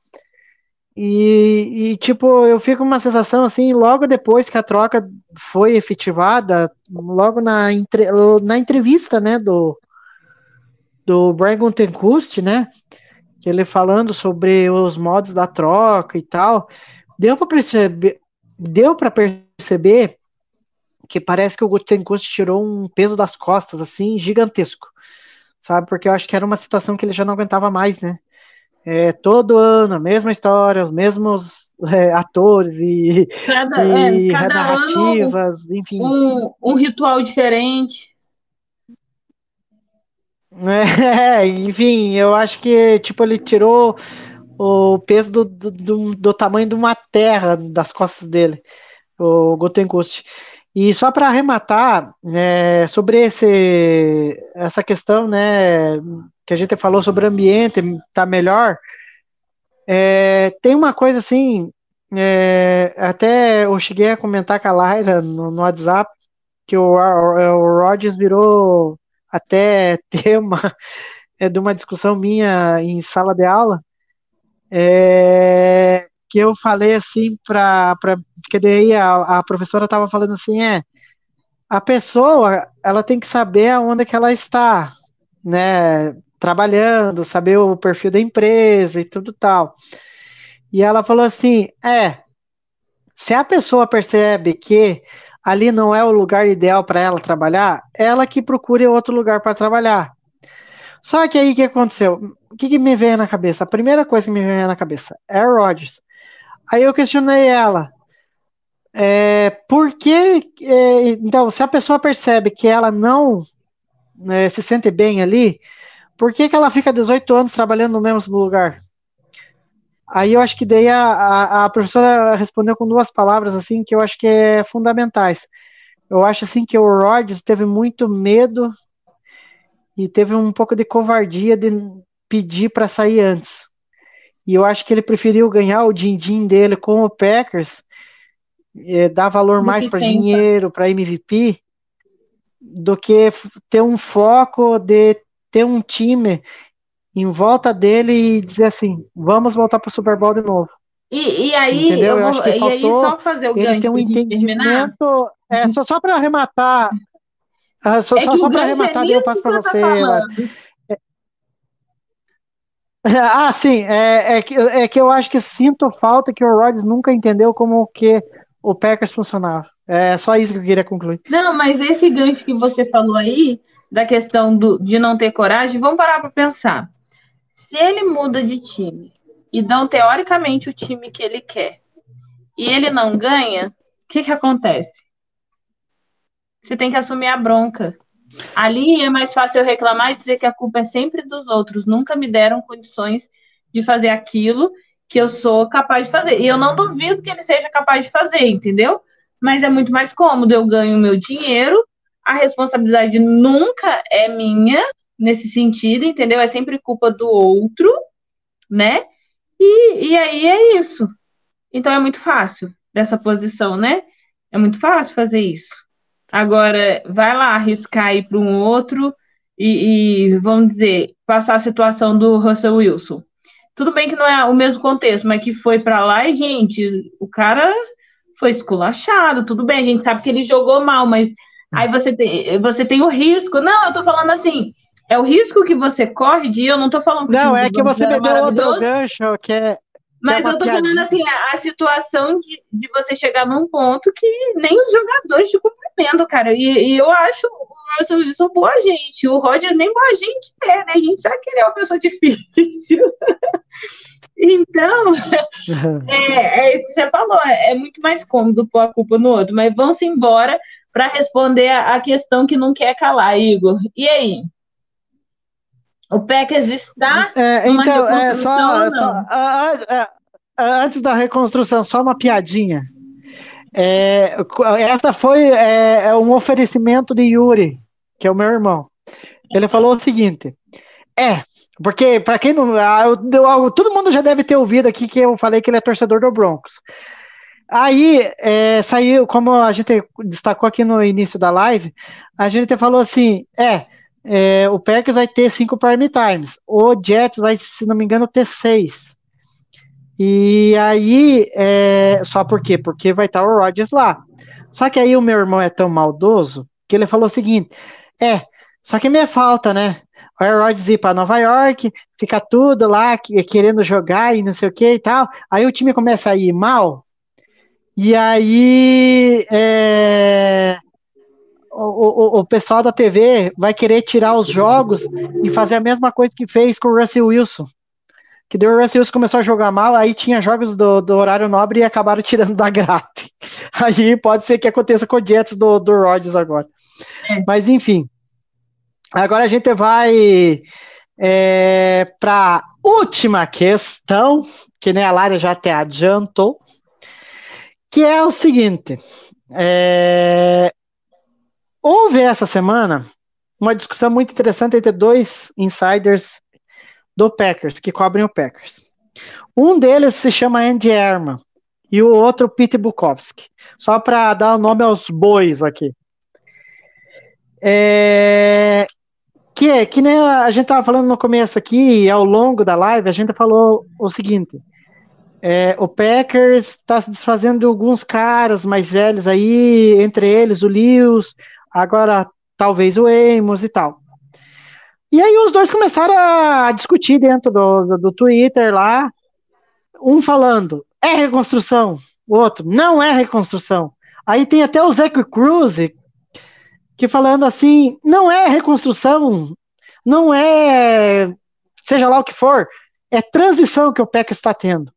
E, e, tipo, eu fico com uma sensação assim, logo depois que a troca foi efetivada, logo na, entre, na entrevista, né, do, do Brian Tencoust, né, que ele falando sobre os modos da troca e tal, deu para perceber, deu para perceber que parece que o Gutenkust tirou um peso das costas assim gigantesco, sabe? Porque eu acho que era uma situação que ele já não aguentava mais, né? É, todo ano a mesma história, os mesmos é, atores e, cada, e é, cada narrativas, ano, enfim. Um, um ritual diferente. É, enfim, eu acho que tipo ele tirou o peso do, do, do tamanho de uma terra das costas dele, o Gotenkust. E só para arrematar é, sobre esse, essa questão, né, que a gente falou sobre o ambiente tá melhor, é, tem uma coisa assim, é, até eu cheguei a comentar com a Lyra no, no WhatsApp que o, o, o Rodgers virou até tema é, de uma discussão minha em sala de aula, é, que eu falei assim para porque daí a, a professora estava falando assim é a pessoa ela tem que saber aonde que ela está né trabalhando saber o perfil da empresa e tudo tal e ela falou assim é se a pessoa percebe que ali não é o lugar ideal para ela trabalhar, ela que procure outro lugar para trabalhar. Só que aí o que aconteceu? O que, que, me veio na cabeça? A primeira coisa que me veio na cabeça é Rodgers. Aí eu questionei ela. É, por que. É, então, se a pessoa percebe que ela não é, se sente bem ali, por que, que ela fica 18 anos trabalhando no mesmo lugar? Aí eu acho que daí a, a, a, professora respondeu com duas palavras assim que eu acho que é fundamentais. Eu acho assim que o Rodgers teve muito medo e teve um pouco de covardia de pedir para sair antes. E eu acho que ele preferiu ganhar o din-din dele com o Packers, é, dar valor mais para dinheiro, para MVP, do que ter um foco de ter um time em volta dele e dizer assim: vamos voltar para o Super Bowl de novo. E, e aí, Entendeu? eu, vou, eu e aí só fazer o ele tem um entendimento. É, só, só para arrematar. Uh, só é só, só para arrematar, é eu passo para você. Tá ah, sim, é, é, que, é que eu acho que sinto falta que o Rodgers nunca entendeu como que o Packers funcionava. É só isso que eu queria concluir. Não, mas esse gancho que você falou aí da questão do, de não ter coragem, vamos parar para pensar. Se ele muda de time e dão teoricamente o time que ele quer e ele não ganha, o que, que acontece? Você tem que assumir a bronca. Ali é mais fácil eu reclamar e dizer que a culpa é sempre dos outros. Nunca me deram condições de fazer aquilo que eu sou capaz de fazer. E eu não duvido que ele seja capaz de fazer, entendeu? Mas é muito mais cômodo. Eu ganho meu dinheiro, a responsabilidade nunca é minha nesse sentido, entendeu? É sempre culpa do outro, né? E, e aí é isso. Então é muito fácil dessa posição, né? É muito fácil fazer isso. Agora, vai lá arriscar ir para um outro e, e, vamos dizer, passar a situação do Russell Wilson. Tudo bem que não é o mesmo contexto, mas que foi para lá e, gente, o cara foi esculachado, tudo bem, a gente sabe que ele jogou mal, mas aí você tem, você tem o risco. Não, eu tô falando assim, é o risco que você corre de, eu não tô falando que Não, é que você me deu outro gancho, que é mas é eu tô falando assim, a, a situação de, de, você chegar num ponto que nem os jogadores te cumprimentam, cara. E, e eu acho o Russell Wilson boa gente. O Rodgers nem boa gente é, né? A gente sabe que ele é uma pessoa difícil. então, é, é, isso que você falou. É, é, muito mais cômodo pôr a culpa no outro. Mas vamos embora para responder a, a questão que não quer calar, Igor. E aí? O Packers está. É, então, é, só, só antes da reconstrução, só uma piadinha. É, essa foi é, é, um oferecimento de Yuri, que é o meu irmão. Ele falou o seguinte: é, porque para quem não. Eu, todo mundo já deve ter ouvido aqui que eu falei que ele é torcedor do Broncos. Aí é, saiu, como a gente destacou aqui no início da live, a gente falou assim: é, é, o Packers vai ter cinco prime times, o Jets vai, se não me engano, ter seis. E aí, é, só por quê? Porque vai estar o Rodgers lá. Só que aí o meu irmão é tão maldoso que ele falou o seguinte: é, só que minha falta, né? O Rodgers ir para Nova York, fica tudo lá querendo jogar e não sei o que e tal. Aí o time começa a ir mal. E aí, é, o, o, o, pessoal da TV vai querer tirar os jogos e fazer a mesma coisa que fez com o Russell Wilson. Que deu o Russell Wilson começou a jogar mal, aí tinha jogos do, do horário nobre e acabaram tirando da grade. Aí pode ser que aconteça com o Jets do, do Rodgers agora. É. Mas enfim. Agora a gente vai é, para última questão, que nem a Lara já até adiantou, que é o seguinte. É, Houve essa semana uma discussão muito interessante entre dois insiders do Packers, que cobrem o Packers. Um deles se chama Andy Herman e o outro Pete Bukowski. Só para dar o nome aos bois aqui. É, que, que nem a gente estava falando no começo aqui, e ao longo da live, a gente falou o seguinte: é, o Packers está se desfazendo de alguns caras mais velhos aí, entre eles o Lewis, agora talvez o Amos e tal. E aí os dois começaram a discutir dentro do, do, do Twitter lá, um falando, é reconstrução, o outro, não é reconstrução. Aí tem até o Zach Cruz, que falando assim, não é reconstrução, não é, seja lá o que for, é transição que o PEC está tendo.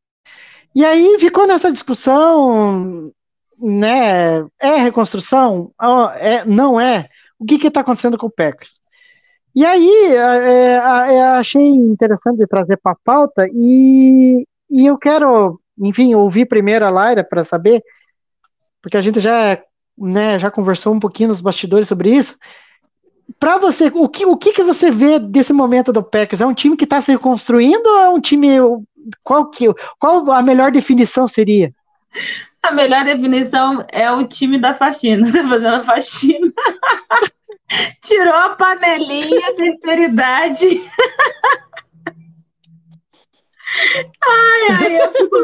E aí ficou nessa discussão, né, é reconstrução? É, não é? O que está acontecendo com o Packers? E aí, é, é, é achei interessante trazer para a pauta e, e eu quero, enfim, ouvir primeiro a Laira para saber, porque a gente já, né, já conversou um pouquinho nos bastidores sobre isso. Para você, o que, o que, que você vê desse momento do Packers? É um time que está se reconstruindo ou é um time. Qual, que, qual a melhor definição seria? A melhor definição é o time da faxina, fazendo a faxina. Tirou a panelinha, terceira idade. Ai, ai, eu, fico,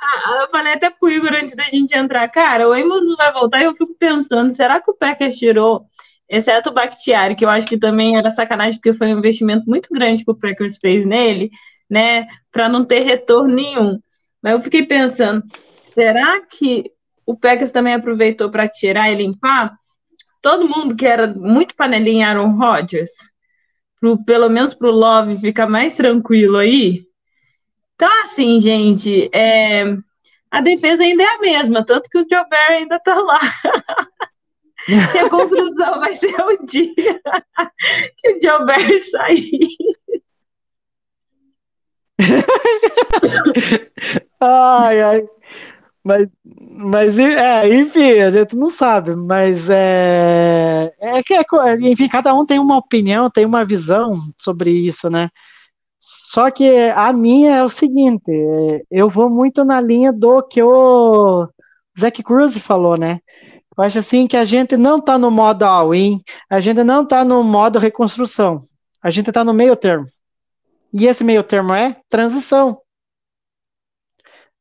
ah, eu falei até pro Igor antes da gente entrar, cara, o Amos não vai voltar e eu fico pensando, será que o Packers tirou, exceto o Bakhtiari, que eu acho que também era sacanagem, porque foi um investimento muito grande que o Packers fez nele, né, para não ter retorno nenhum. Mas eu fiquei pensando, será que o Packers também aproveitou para tirar e limpar? Todo mundo que era muito panelinha Aaron Rodgers, pro, pelo menos pro Love ficar mais tranquilo aí. Então, assim, gente, é, a defesa ainda é a mesma, tanto que o Joe Barry ainda tá lá. e a construção vai ser o dia que o Joe Barry sair. ai, ai. Mas, mas é, enfim, a gente não sabe, mas é, é que, é, enfim, cada um tem uma opinião, tem uma visão sobre isso, né? Só que a minha é o seguinte, eu vou muito na linha do que o Zac Cruz falou, né? Eu acho assim que a gente não tá no modo all-in, a gente não tá no modo reconstrução, a gente tá no meio termo. E esse meio termo é transição,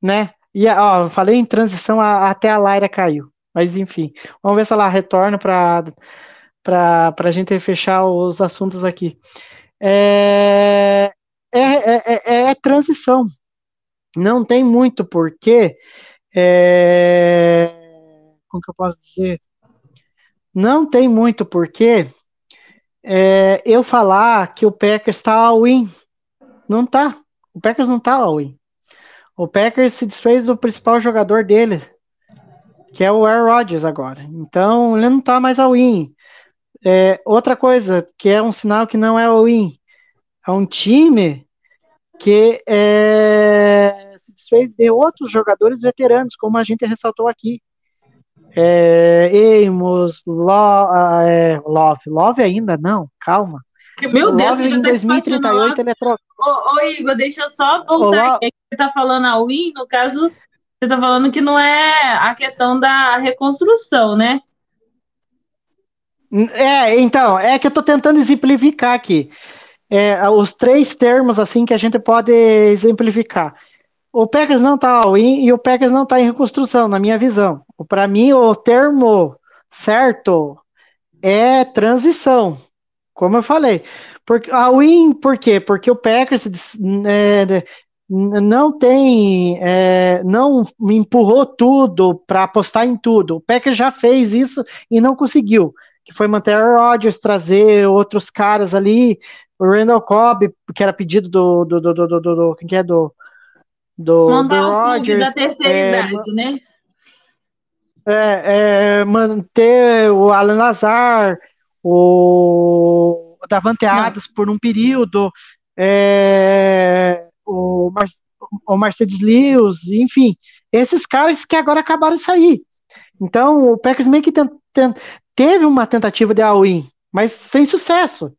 né? E, ó, falei em transição, a, até a Laira caiu. Mas enfim, vamos ver se ela retorna para a gente fechar os assuntos aqui. É, é, é, é, é transição. Não tem muito porquê. É, como que eu posso dizer? Não tem muito porquê é, eu falar que o Packers está all-in. Não tá. O Packers não tá all-in. O Packers se desfez do principal jogador dele, que é o Aaron Rodgers agora. Então, ele não tá mais all-in. É, outra coisa, que é um sinal que não é all-in, é um time que é, se desfez de outros jogadores veteranos, como a gente ressaltou aqui. É, Amos, Love, é, Love, Love ainda não, calma. Meu Deus, Love em 2038 ele é trocado. Ô, Igor, deixa eu só voltar aqui. Você tá falando a Win, no caso, você tá falando que não é a questão da reconstrução, né? É, então, é que eu tô tentando exemplificar aqui. É, os três termos assim que a gente pode exemplificar. O Packers não tá all-in e o Packers não tá em reconstrução, na minha visão. Para mim, o termo certo é transição, como eu falei. Porque, a win, por quê? Porque o Packers é, não tem, é, não empurrou tudo para apostar em tudo. O Packers já fez isso e não conseguiu. Que foi manter o Rodgers, trazer outros caras ali, o Randall Cobb, que era pedido do, do, do, do, do, do quem que é do do, Mandar do Rodgers, da terceira é, idade, né? É, é, manter o Alan Lazar, o Davante Adams por um período, é, o, Mar, o Mercedes Lewis, enfim, esses caras que agora acabaram de sair. Então, o Packers meio que teve uma tentativa de all-in, mas sem sucesso.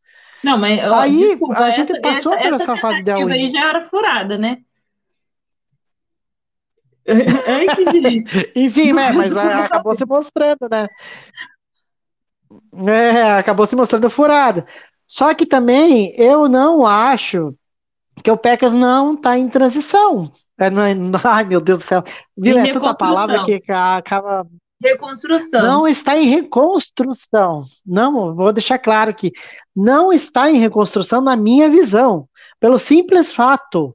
Não, mas ó, aí desculpa, a gente essa, passou essa, por essa essa fase de all-in. aí já era furada, né? Antes de... Enfim, né, mas acabou se mostrando, né? É, acabou se mostrando furada. Só que também eu não acho que o Packers não está em transição. É, não é- ai, meu Deus do céu. Em É tanta palavra que ca- acaba. Reconstrução. Não está em reconstrução. Não, vou deixar claro que não está em reconstrução na minha visão. Pelo simples fato.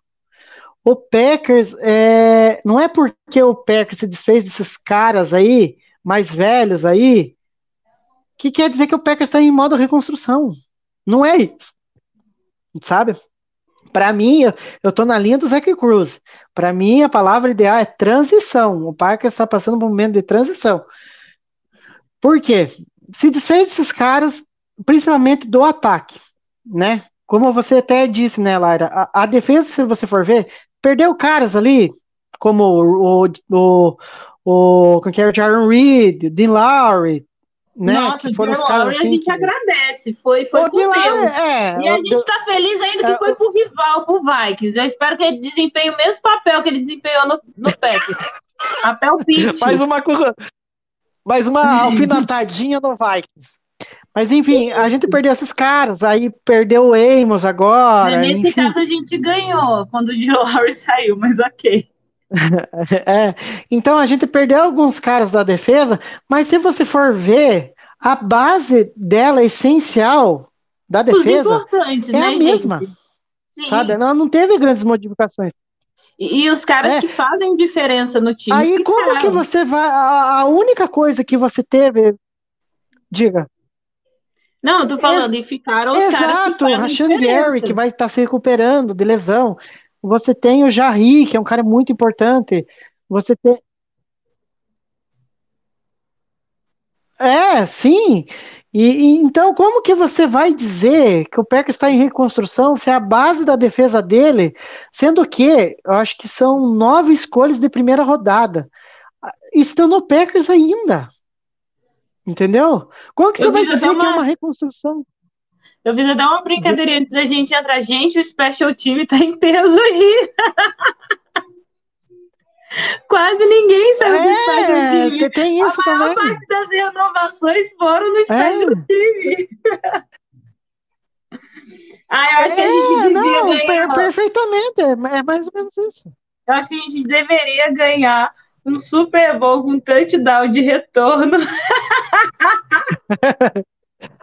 O Packers, é, não é porque o Packers se desfez desses caras aí, mais velhos aí, que quer dizer que o Packers está em modo reconstrução. Não é isso. Sabe? Para mim, eu, eu tô na linha do Zac Cruz. Para mim, a palavra ideal é transição. O Packers está passando por um momento de transição. Por quê? Se desfez desses caras, principalmente do ataque, né? Como você até disse, né, Laira? A, a defesa, se você for ver, perdeu caras ali, como o, o, o, o, é, o Jaron Reed, o Dean Lowry, né? Nossa, que foram os caras assim. a gente que- agradece. Foi, foi o com Deus. é, E a o- gente tá feliz ainda que é, foi pro rival, pro Vikings. Eu espero que ele desempenhe o mesmo papel que ele desempenhou no, no Packers. Papel pitch. mais uma mais uma alfinetadinha no Vikings. Mas enfim, a gente perdeu esses caras, aí perdeu o Amos agora. Nesse enfim. caso a gente ganhou quando o Joe Lowry saiu, mas ok. É, então a gente perdeu alguns caras da defesa, mas se você for ver, a base dela essencial da defesa é né, a mesma, gente? Sim. sabe? Ela não teve grandes modificações. E, e os caras É. que fazem diferença no time. Aí como que ficaram. você vai? A, a única coisa que você teve Diga. Não, eu tô falando, e ficaram os que Exato, fazem Rashan. Gary, que vai estar se recuperando de lesão. Você tem o Jarry, que é um cara muito importante. Você tem. É, sim. E, e então, como que você vai dizer que o Packers está em reconstrução se a base da defesa dele, sendo que eu acho que são nove escolhas de primeira rodada, estão no Packers ainda? Entendeu? Como que você Eu vai vi até dizer que é uma- uma reconstrução? Eu fiz até uma brincadeira antes da gente entrar. Gente, o special time tá em peso aí. Quase ninguém saiu do special É, time. te- tem isso a maior também. parte das renovações foram no special time. ah, eu acho que a gente É, devia não, ganhar. perfeitamente, é, é mais ou menos isso. Eu acho que a gente deveria ganhar um Super Bowl com touchdown de retorno.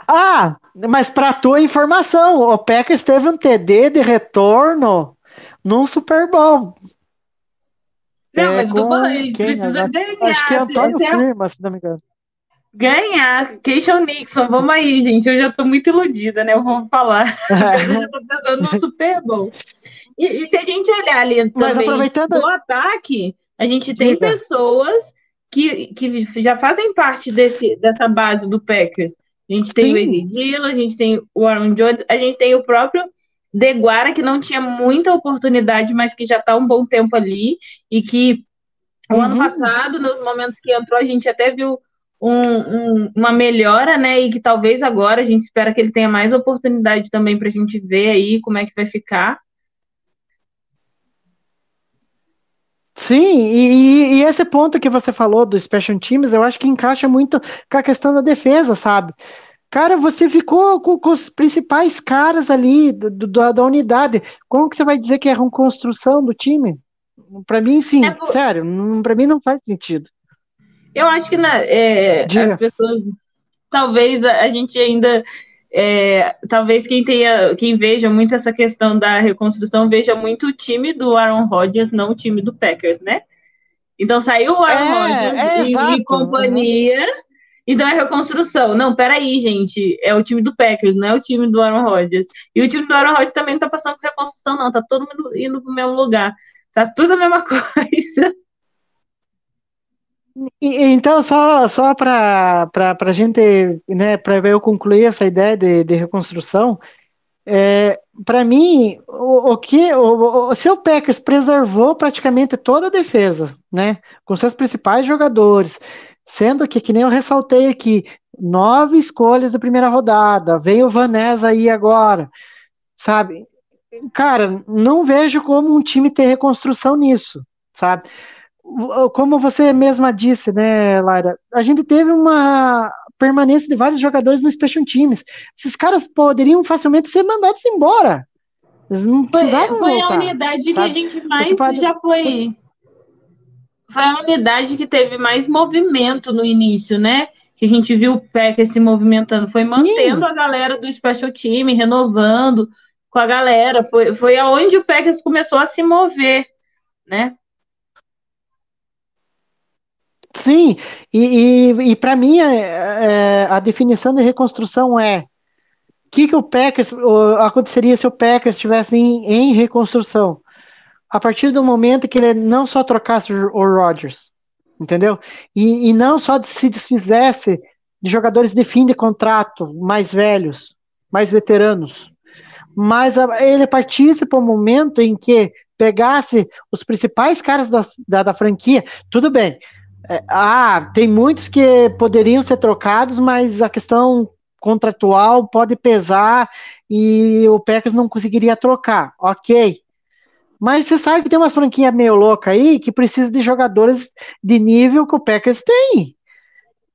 Ah, mas para tua informação, o Packers teve um TD de retorno num Super Bowl. Não, É, mas com falando, a gente quem precisa ganhar. Acho que é Antônio Essa é Firma, se não me engano. Ganhar. Keishon Nixon, vamos aí, gente. Eu já tô muito iludida, né? Eu vou falar. Eu já tô pensando no Super Bowl. E, e se a gente olhar ali Mas também aproveitando- do ataque, a gente tem Diga. pessoas que, que já fazem parte desse, dessa base do Packers. A gente tem o Sim. Eddie Dillon, a gente tem o Aaron Jones, a gente tem o próprio Deguara, que não tinha muita oportunidade, mas que já está um bom tempo ali, e que o ano Uhum. passado, nos momentos que entrou, a gente até viu um- um- uma melhora, né? E que talvez agora a gente espera que ele tenha mais oportunidade também para a gente ver aí como é que vai ficar. Sim, e, e- esse ponto que você falou do Special Teams, eu acho que encaixa muito com a questão da defesa, sabe? Cara, você ficou com, com os principais caras ali do- do- da, da unidade. Como que você vai dizer que é uma construção do time? Pra mim, sim, É sério, pra mim não faz sentido. Eu acho que na- é, as pessoas, talvez a, a gente ainda, é, talvez quem tenha, quem veja muito essa questão da reconstrução veja muito o time do Aaron Rodgers, não o time do Packers, né? Então saiu o Aaron É, Rodgers é, e, exato. e companhia, então é reconstrução. Não, peraí, gente, é o time do Packers, não é o time do Aaron Rodgers. E o time do Aaron Rodgers também não tá passando por reconstrução, não, tá todo mundo indo pro mesmo lugar. Tá tudo a mesma coisa. Então, só, só para a gente, né, para eu concluir essa ideia de, de reconstrução, é, para mim, o, o que o, o seu Packers preservou praticamente toda a defesa, né, com seus principais jogadores, sendo que, que nem eu ressaltei aqui, nove escolhas da primeira rodada, veio o Vanessa aí agora, sabe? Cara, não vejo como um time ter reconstrução nisso, sabe? Como você mesma disse, né, Lara, a gente teve uma permanência de vários jogadores no Special Teams. Esses caras poderiam facilmente ser mandados embora. Eles não Foi, precisavam foi a voltar. unidade que a sabe? gente mais Porque já foi. Foi a unidade que teve mais movimento no início, né? Que a gente viu o Packers se movimentando. Foi Sim. mantendo a galera do Special Team, renovando com a galera. Foi, foi aonde o Packers começou a se mover, né? Sim, e, e, e para mim é, é, a definição de reconstrução é o que, que o Packers o- aconteceria se o Packers estivesse em, em reconstrução? A partir do momento que ele não só trocasse o Rodgers, entendeu? E, e não só se desfizesse de jogadores de fim de contrato, mais velhos, mais veteranos, mas a- ele partisse para o momento em que pegasse os principais caras da, da, da franquia, tudo bem. É, ah, tem muitos que poderiam ser trocados, mas a questão contratual pode pesar e o Packers não conseguiria trocar. Ok. Mas você sabe que tem umas franquias meio louca aí que precisa de jogadores de nível que o Packers tem.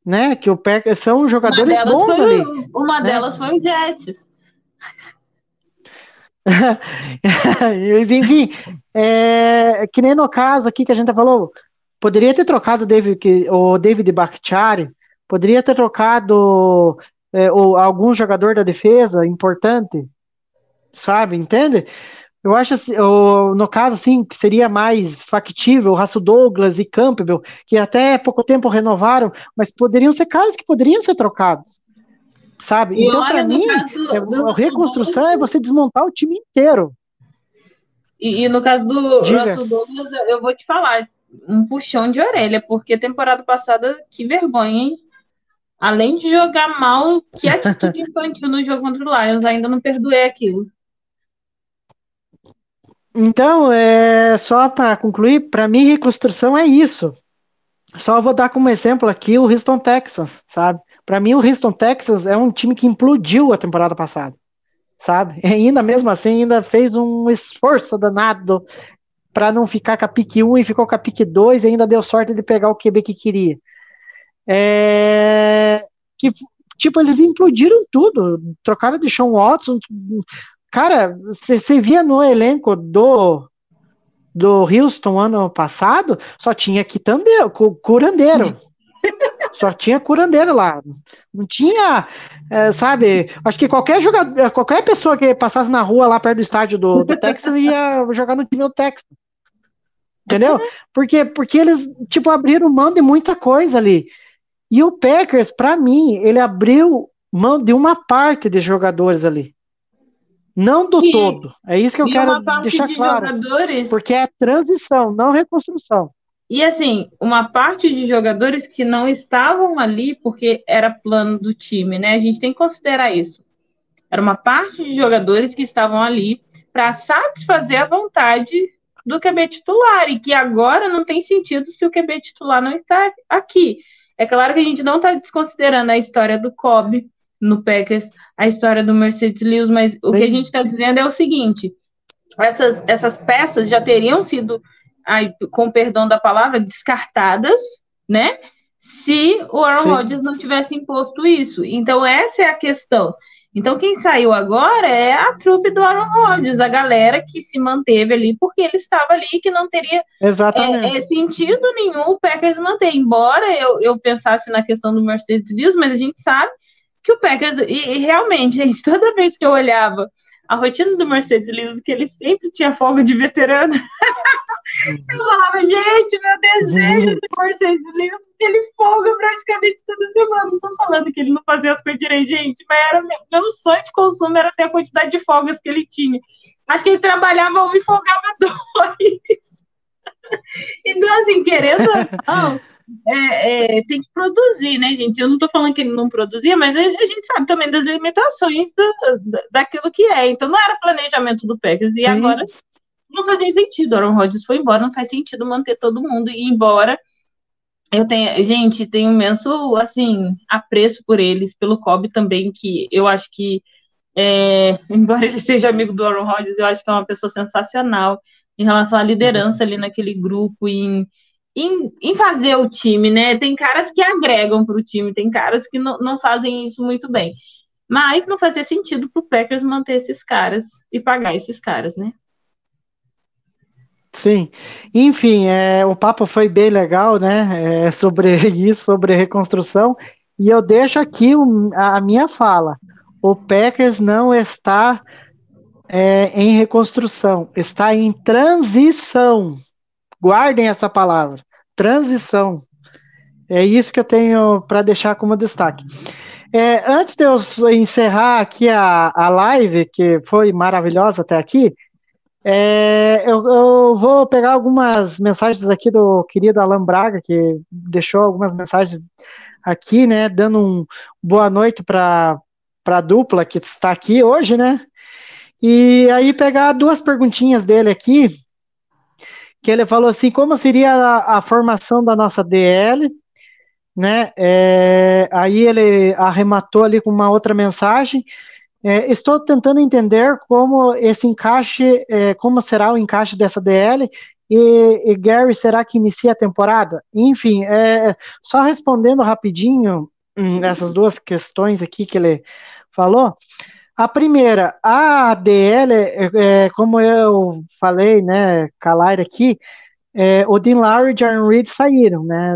Né? Que o Packers são Uma jogadores delas, bons foi, ali. uma né? delas foi o Jets. Enfim, é, que nem no caso aqui que a gente falou, poderia ter trocado o David, o David Bakhtiari, poderia ter trocado é, o- algum jogador da defesa importante, sabe? Entende? Eu acho assim, o- no caso assim, que seria mais factível, o Raço Douglas e Campbell, que até pouco tempo renovaram, mas poderiam ser caras que poderiam ser trocados. Sabe? E então, para mim, do- é- do a reconstrução é você desmontar o time inteiro. E, e no caso do Diga. Russell Douglas, eu vou te falar, um puxão de orelha, porque temporada passada, que vergonha, hein? Além de jogar mal, que atitude infantil no jogo contra o Lions, ainda não perdoei aquilo. Então, é, só para concluir, para mim, reconstrução é isso. Só vou dar como exemplo aqui o Houston Texans, sabe? Para mim, o Houston Texans é um time que implodiu a temporada passada, sabe? E ainda mesmo assim, ainda fez um esforço danado para não ficar com a pique 1 e ficou com a pique 2 e ainda deu sorte de pegar o QB que queria. É, que, tipo, eles implodiram tudo, trocaram de Sean Watson. Cara, você via no elenco do do Houston ano passado, só tinha quitandeiro, cu- curandeiro. Só tinha curandeiro lá. Não tinha, é, sabe? Acho que qualquer jogador, qualquer pessoa que passasse na rua lá perto do estádio do, do Texas ia jogar no time do Texas. Entendeu? Porque, porque eles, tipo, abriram mão de muita coisa ali. E o Packers, pra mim, ele abriu mão de uma parte de jogadores ali. Não do E- todo. É isso que eu quero deixar de claro. jogadores Porque é transição, não reconstrução. E assim, uma parte de jogadores que não estavam ali porque era plano do time, né? A gente tem que considerar isso. Era uma parte de jogadores que estavam ali para satisfazer a vontade do QB titular e que agora não tem sentido se o QB titular não está aqui. É claro que a gente não está desconsiderando a história do Kobe no Packers, a história do Mercedes Lewis, mas o que a gente está dizendo é o seguinte: essas, essas peças já teriam sido ai, com perdão da palavra, descartadas, né? Se o Aaron Sim. Rodgers não tivesse imposto isso. Então, essa é a questão. Então, quem saiu agora é a trupe do Aaron Rodgers, a galera que se manteve ali, porque ele estava ali e que não teria Exatamente. é, é, sentido nenhum o Packers manter. Embora eu, eu pensasse na questão do Mercedes Lewis, mas a gente sabe que o Packers, e, e realmente, gente, toda vez que eu olhava a rotina do Mercedes Lewis, que ele sempre tinha folga de veterano, eu falava, gente, meu desejo de Mercedes Lewis, porque ele folga praticamente toda semana. Não tô falando que ele não fazia as coisas direito, gente, mas era meu, meu sonho de consumo era ter a quantidade de folgas que ele tinha. Acho que ele trabalhava um e folgava dois. Então, assim, querendo ou não, é, é, tem que produzir, né, gente? Eu não tô falando que ele não produzia, mas a, a gente sabe também das limitações do- da- daquilo que é. Então, não era planejamento do Packers. E Sim. agora não fazia sentido. Aaron Rodgers foi embora, não faz sentido manter todo mundo e ir embora. Eu tenho, gente, tenho imenso, assim, apreço por eles, pelo Kobe também, que eu acho que, é, embora ele seja amigo do Aaron Rodgers, eu acho que é uma pessoa sensacional em relação à liderança ali naquele grupo, em, em, em fazer o time, né? Tem caras que agregam para o time, tem caras que não, não fazem isso muito bem. Mas não fazia sentido para o Packers manter esses caras e pagar esses caras, né? Sim. Enfim, é, o papo foi bem legal, né? é, sobre isso, sobre reconstrução. E eu deixo aqui o- a, minha fala. O Packers não está é, em reconstrução, está em transição. Guardem essa palavra, transição. É isso que eu tenho para deixar como destaque. É, antes de eu encerrar aqui a, a live, que foi maravilhosa até aqui, é, eu, eu vou pegar algumas mensagens aqui do querido Alan Braga, que deixou algumas mensagens aqui, né, dando um boa noite para a dupla que está aqui hoje, né? E aí pegar duas perguntinhas dele aqui, que ele falou assim, como seria a, a formação da nossa DL, né? É, aí ele arrematou ali com uma outra mensagem. É, estou tentando entender como esse encaixe, é, como será o encaixe dessa DL e, e Gary será que inicia a temporada? Enfim, é, só respondendo rapidinho hum, essas duas questões aqui que ele falou. A primeira, a DL, é, é, como eu falei, né, Calar aqui, é, o Dean Lowry e Jaron Reed saíram, né?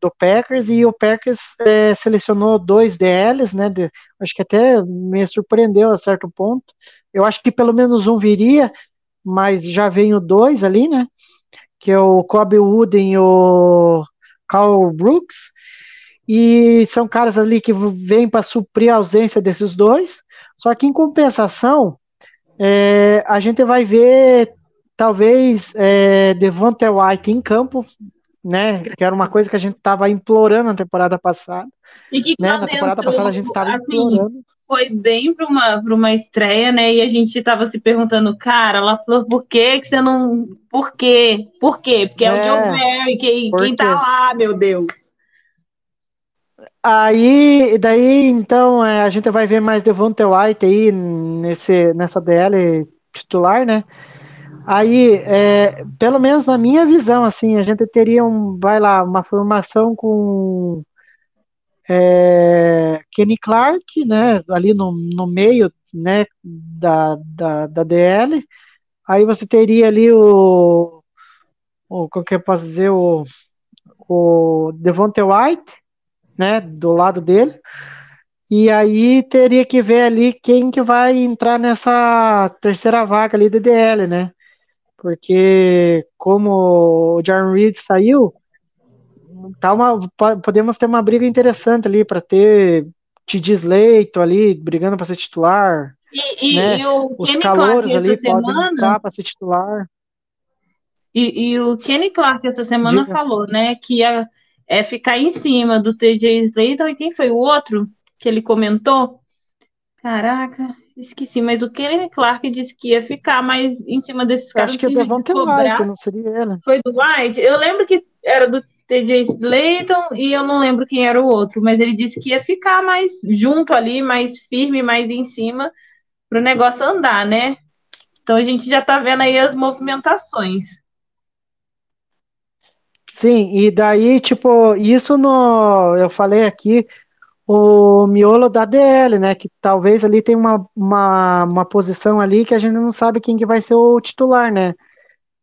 Do Packers e o Packers é, selecionou dois DLs, né? De, acho que até me surpreendeu a certo ponto. Eu acho que pelo menos um viria, mas já veio dois ali, né? Que é o Kobe Wooden e o Carl Brooks. E são caras ali que vêm para suprir a ausência desses dois. Só que em compensação, é, a gente vai ver talvez é, Devonta White em campo, né? Que era uma coisa que a gente estava implorando na temporada passada. E que né? Na temporada entrou, passada a gente estava assim, implorando. foi bem para uma, pra uma estreia, né? E a gente tava se perguntando, cara, ela falou, por que, que você não. Por quê? Por quê? Porque é, o É, Joe Barry, quem, quem tá lá, meu Deus. Aí, daí, então, é, a gente vai ver mais Devonta White aí nesse, nessa DL titular, né? Aí, é, pelo menos na minha visão, assim, a gente teria um, vai lá, uma formação com é, Kenny Clark, né, ali no, no meio, né, da, da, da DL. Aí você teria ali o, o como que eu posso dizer, o, o Devonta White, né, do lado dele. E aí teria que ver ali quem que vai entrar nessa terceira vaga ali da DL, né? Porque como o Jaron Reed saiu, tá uma, po- podemos ter uma briga interessante ali para ter T.J. Slaton ali brigando para ser titular, E, e, Né? e o os Kenny Clark calouros essa ali podem semana. entrar para ser titular. E, e o Kenny Clark essa semana Diga. falou, né, que ia é, ficar em cima do TJ Slaton e quem foi o outro que ele comentou? Caraca, esqueci, mas o Kenny Clark disse que ia ficar mais em cima desses caras acho que é Devonta. White, não seria ele. Foi do White? Eu lembro que era do TJ Slaton e eu não lembro quem era o outro, mas ele disse que ia ficar mais junto ali, mais firme, mais em cima, para o negócio andar, né? Então a gente já tá vendo aí as movimentações. Sim, e daí, tipo, isso no, eu falei aqui, o miolo da DL, né, que talvez ali tem uma, uma, uma posição ali que a gente não sabe quem que vai ser o titular, né.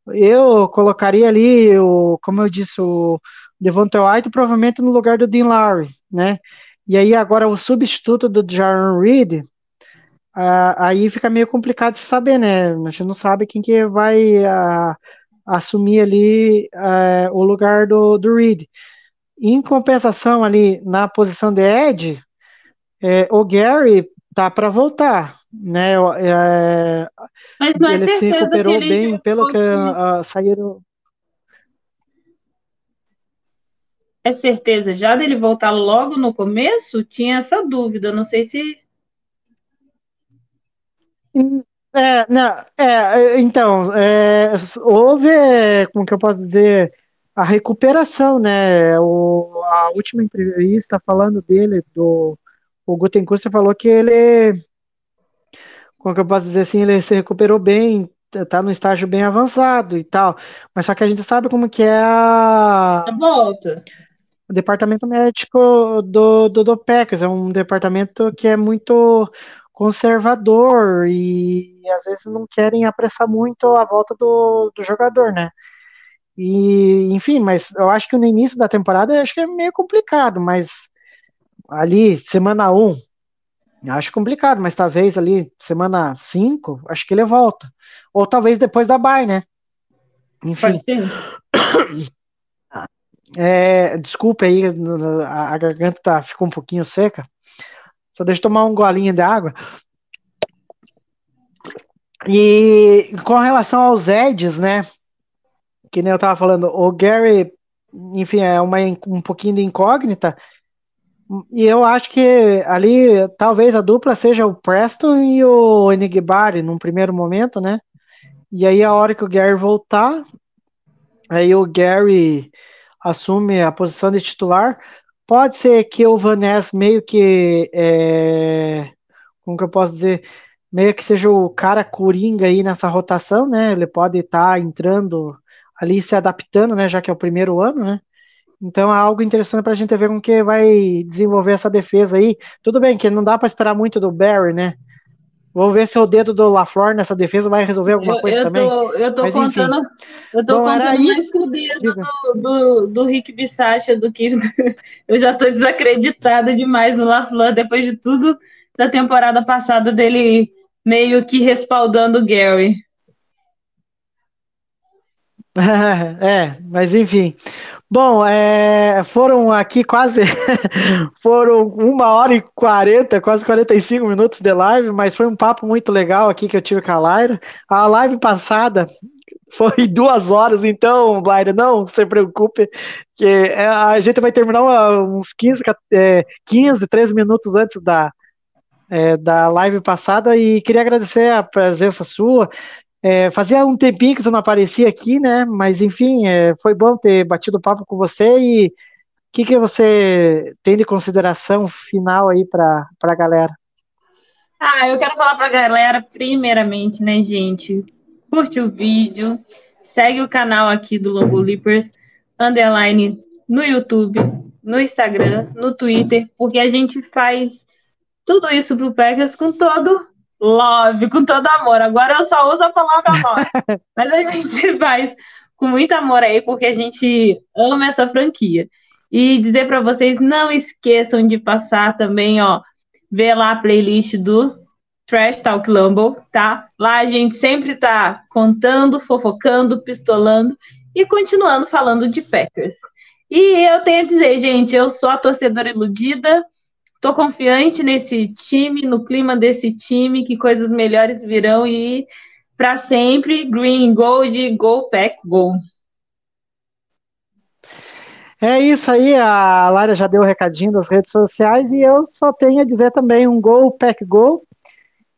Eu colocaria ali, o, como eu disse, o Devonta White provavelmente no lugar do Dean Lowry, né, e aí agora o substituto do Jaron Reed, aí fica meio complicado de saber, né, a gente não sabe quem que vai... assumir ali eh, o lugar do, do Reed. Em compensação, ali na posição de Ed, eh, o Gary tá para voltar, né? o- Mas não é ele se recuperou ele bem, pelo que ah, saíram. É certeza já dele voltar logo no começo? Tinha essa dúvida, não sei se. É, não, é, então, é, houve, é, como que eu posso dizer, a recuperação, né? O, a última entrevista falando dele, do o Gutenkust falou que ele, como que eu posso dizer assim, ele se recuperou bem, tá no estágio bem avançado e tal, mas só que a gente sabe como que é a, A volta. o departamento médico do, do, do Packers é um departamento que é muito conservador e às vezes não querem apressar muito a volta do, do jogador, né? E, enfim, mas eu acho que no início da temporada eu acho que é meio complicado, mas ali, semana 1, acho complicado, mas talvez ali, semana 5, acho que ele volta. Ou talvez depois da bye, né? Enfim, é, desculpa aí, a, a garganta tá, ficou um pouquinho seca. Só deixa eu tomar um golinho de água. E com relação aos Eds, né? Que nem eu tava falando, o Gary, enfim, é uma, um pouquinho de incógnita. E eu acho que ali talvez a dupla seja o Preston e o Enigbari num primeiro momento, né? E aí a hora que o Gary voltar, aí o Gary assume a posição de titular. Pode ser que o Van Ness meio que é, como que eu posso dizer, meio que seja o cara coringa aí nessa rotação, né? Ele pode estar entrando ali se adaptando, né? Já que é o primeiro ano, né? Então é algo interessante para a gente ver como que vai desenvolver essa defesa aí. Tudo bem que não dá para esperar muito do Barry, né? Vamos ver se o dedo do LaFleur nessa defesa vai resolver alguma Eu, coisa eu também. tô, eu tô Mas, enfim. contando, eu tô Bom, contando mais isso. com o dedo do, do, do Rick Bissacha do que eu já tô desacreditada demais no LaFleur depois de tudo da temporada passada dele meio que respaldando o Gary. É, mas enfim. Bom, é, foram aqui quase foram uma hora e quarenta, quase 45 minutos de live, mas foi um papo muito legal aqui que eu tive com a Laira. A live passada foi duas horas, então, Laira, não se preocupe, que é, a gente vai terminar uns 15, ca- é, 15, 13 minutos antes da, é, da live passada e queria agradecer a presença sua. É, fazia um tempinho que você não aparecia aqui, né? Mas enfim, é, foi bom ter batido papo com você e o que, que você tem de consideração final aí para a galera? Ah, eu quero falar pra galera, primeiramente, né, gente? Curte o vídeo, segue o canal aqui do Lobo Leapers, underline, no YouTube, no Instagram, no Twitter, porque a gente faz tudo isso pro Packers com todo love, com todo amor. Agora eu só uso a palavra amor, mas a gente faz com muito amor aí, porque a gente ama essa franquia. E dizer pra vocês, não esqueçam de passar também, ó, ver lá a playlist do Trash Talk Lumble, tá? Lá a gente sempre tá contando, fofocando, pistolando e continuando falando de Packers. E eu tenho a dizer, gente, eu sou a torcedora iludida, tô confiante nesse time, no clima desse time, que coisas melhores virão e para sempre, Green Gold, Go Pack, Go. É isso aí, a Lara já deu o recadinho das redes sociais e eu só tenho a dizer também um gol, pack gol.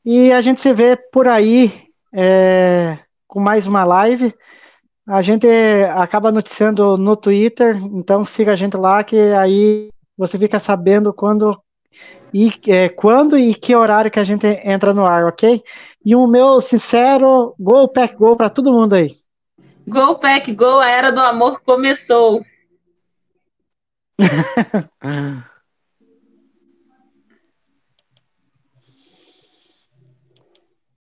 E a gente se vê por aí é, com mais uma live. A gente acaba noticiando no Twitter, então siga a gente lá que aí você fica sabendo quando e é, quando e que horário que a gente entra no ar, ok? E o meu sincero gol, pack gol para todo mundo aí. Go Pack, Go, a era do amor começou.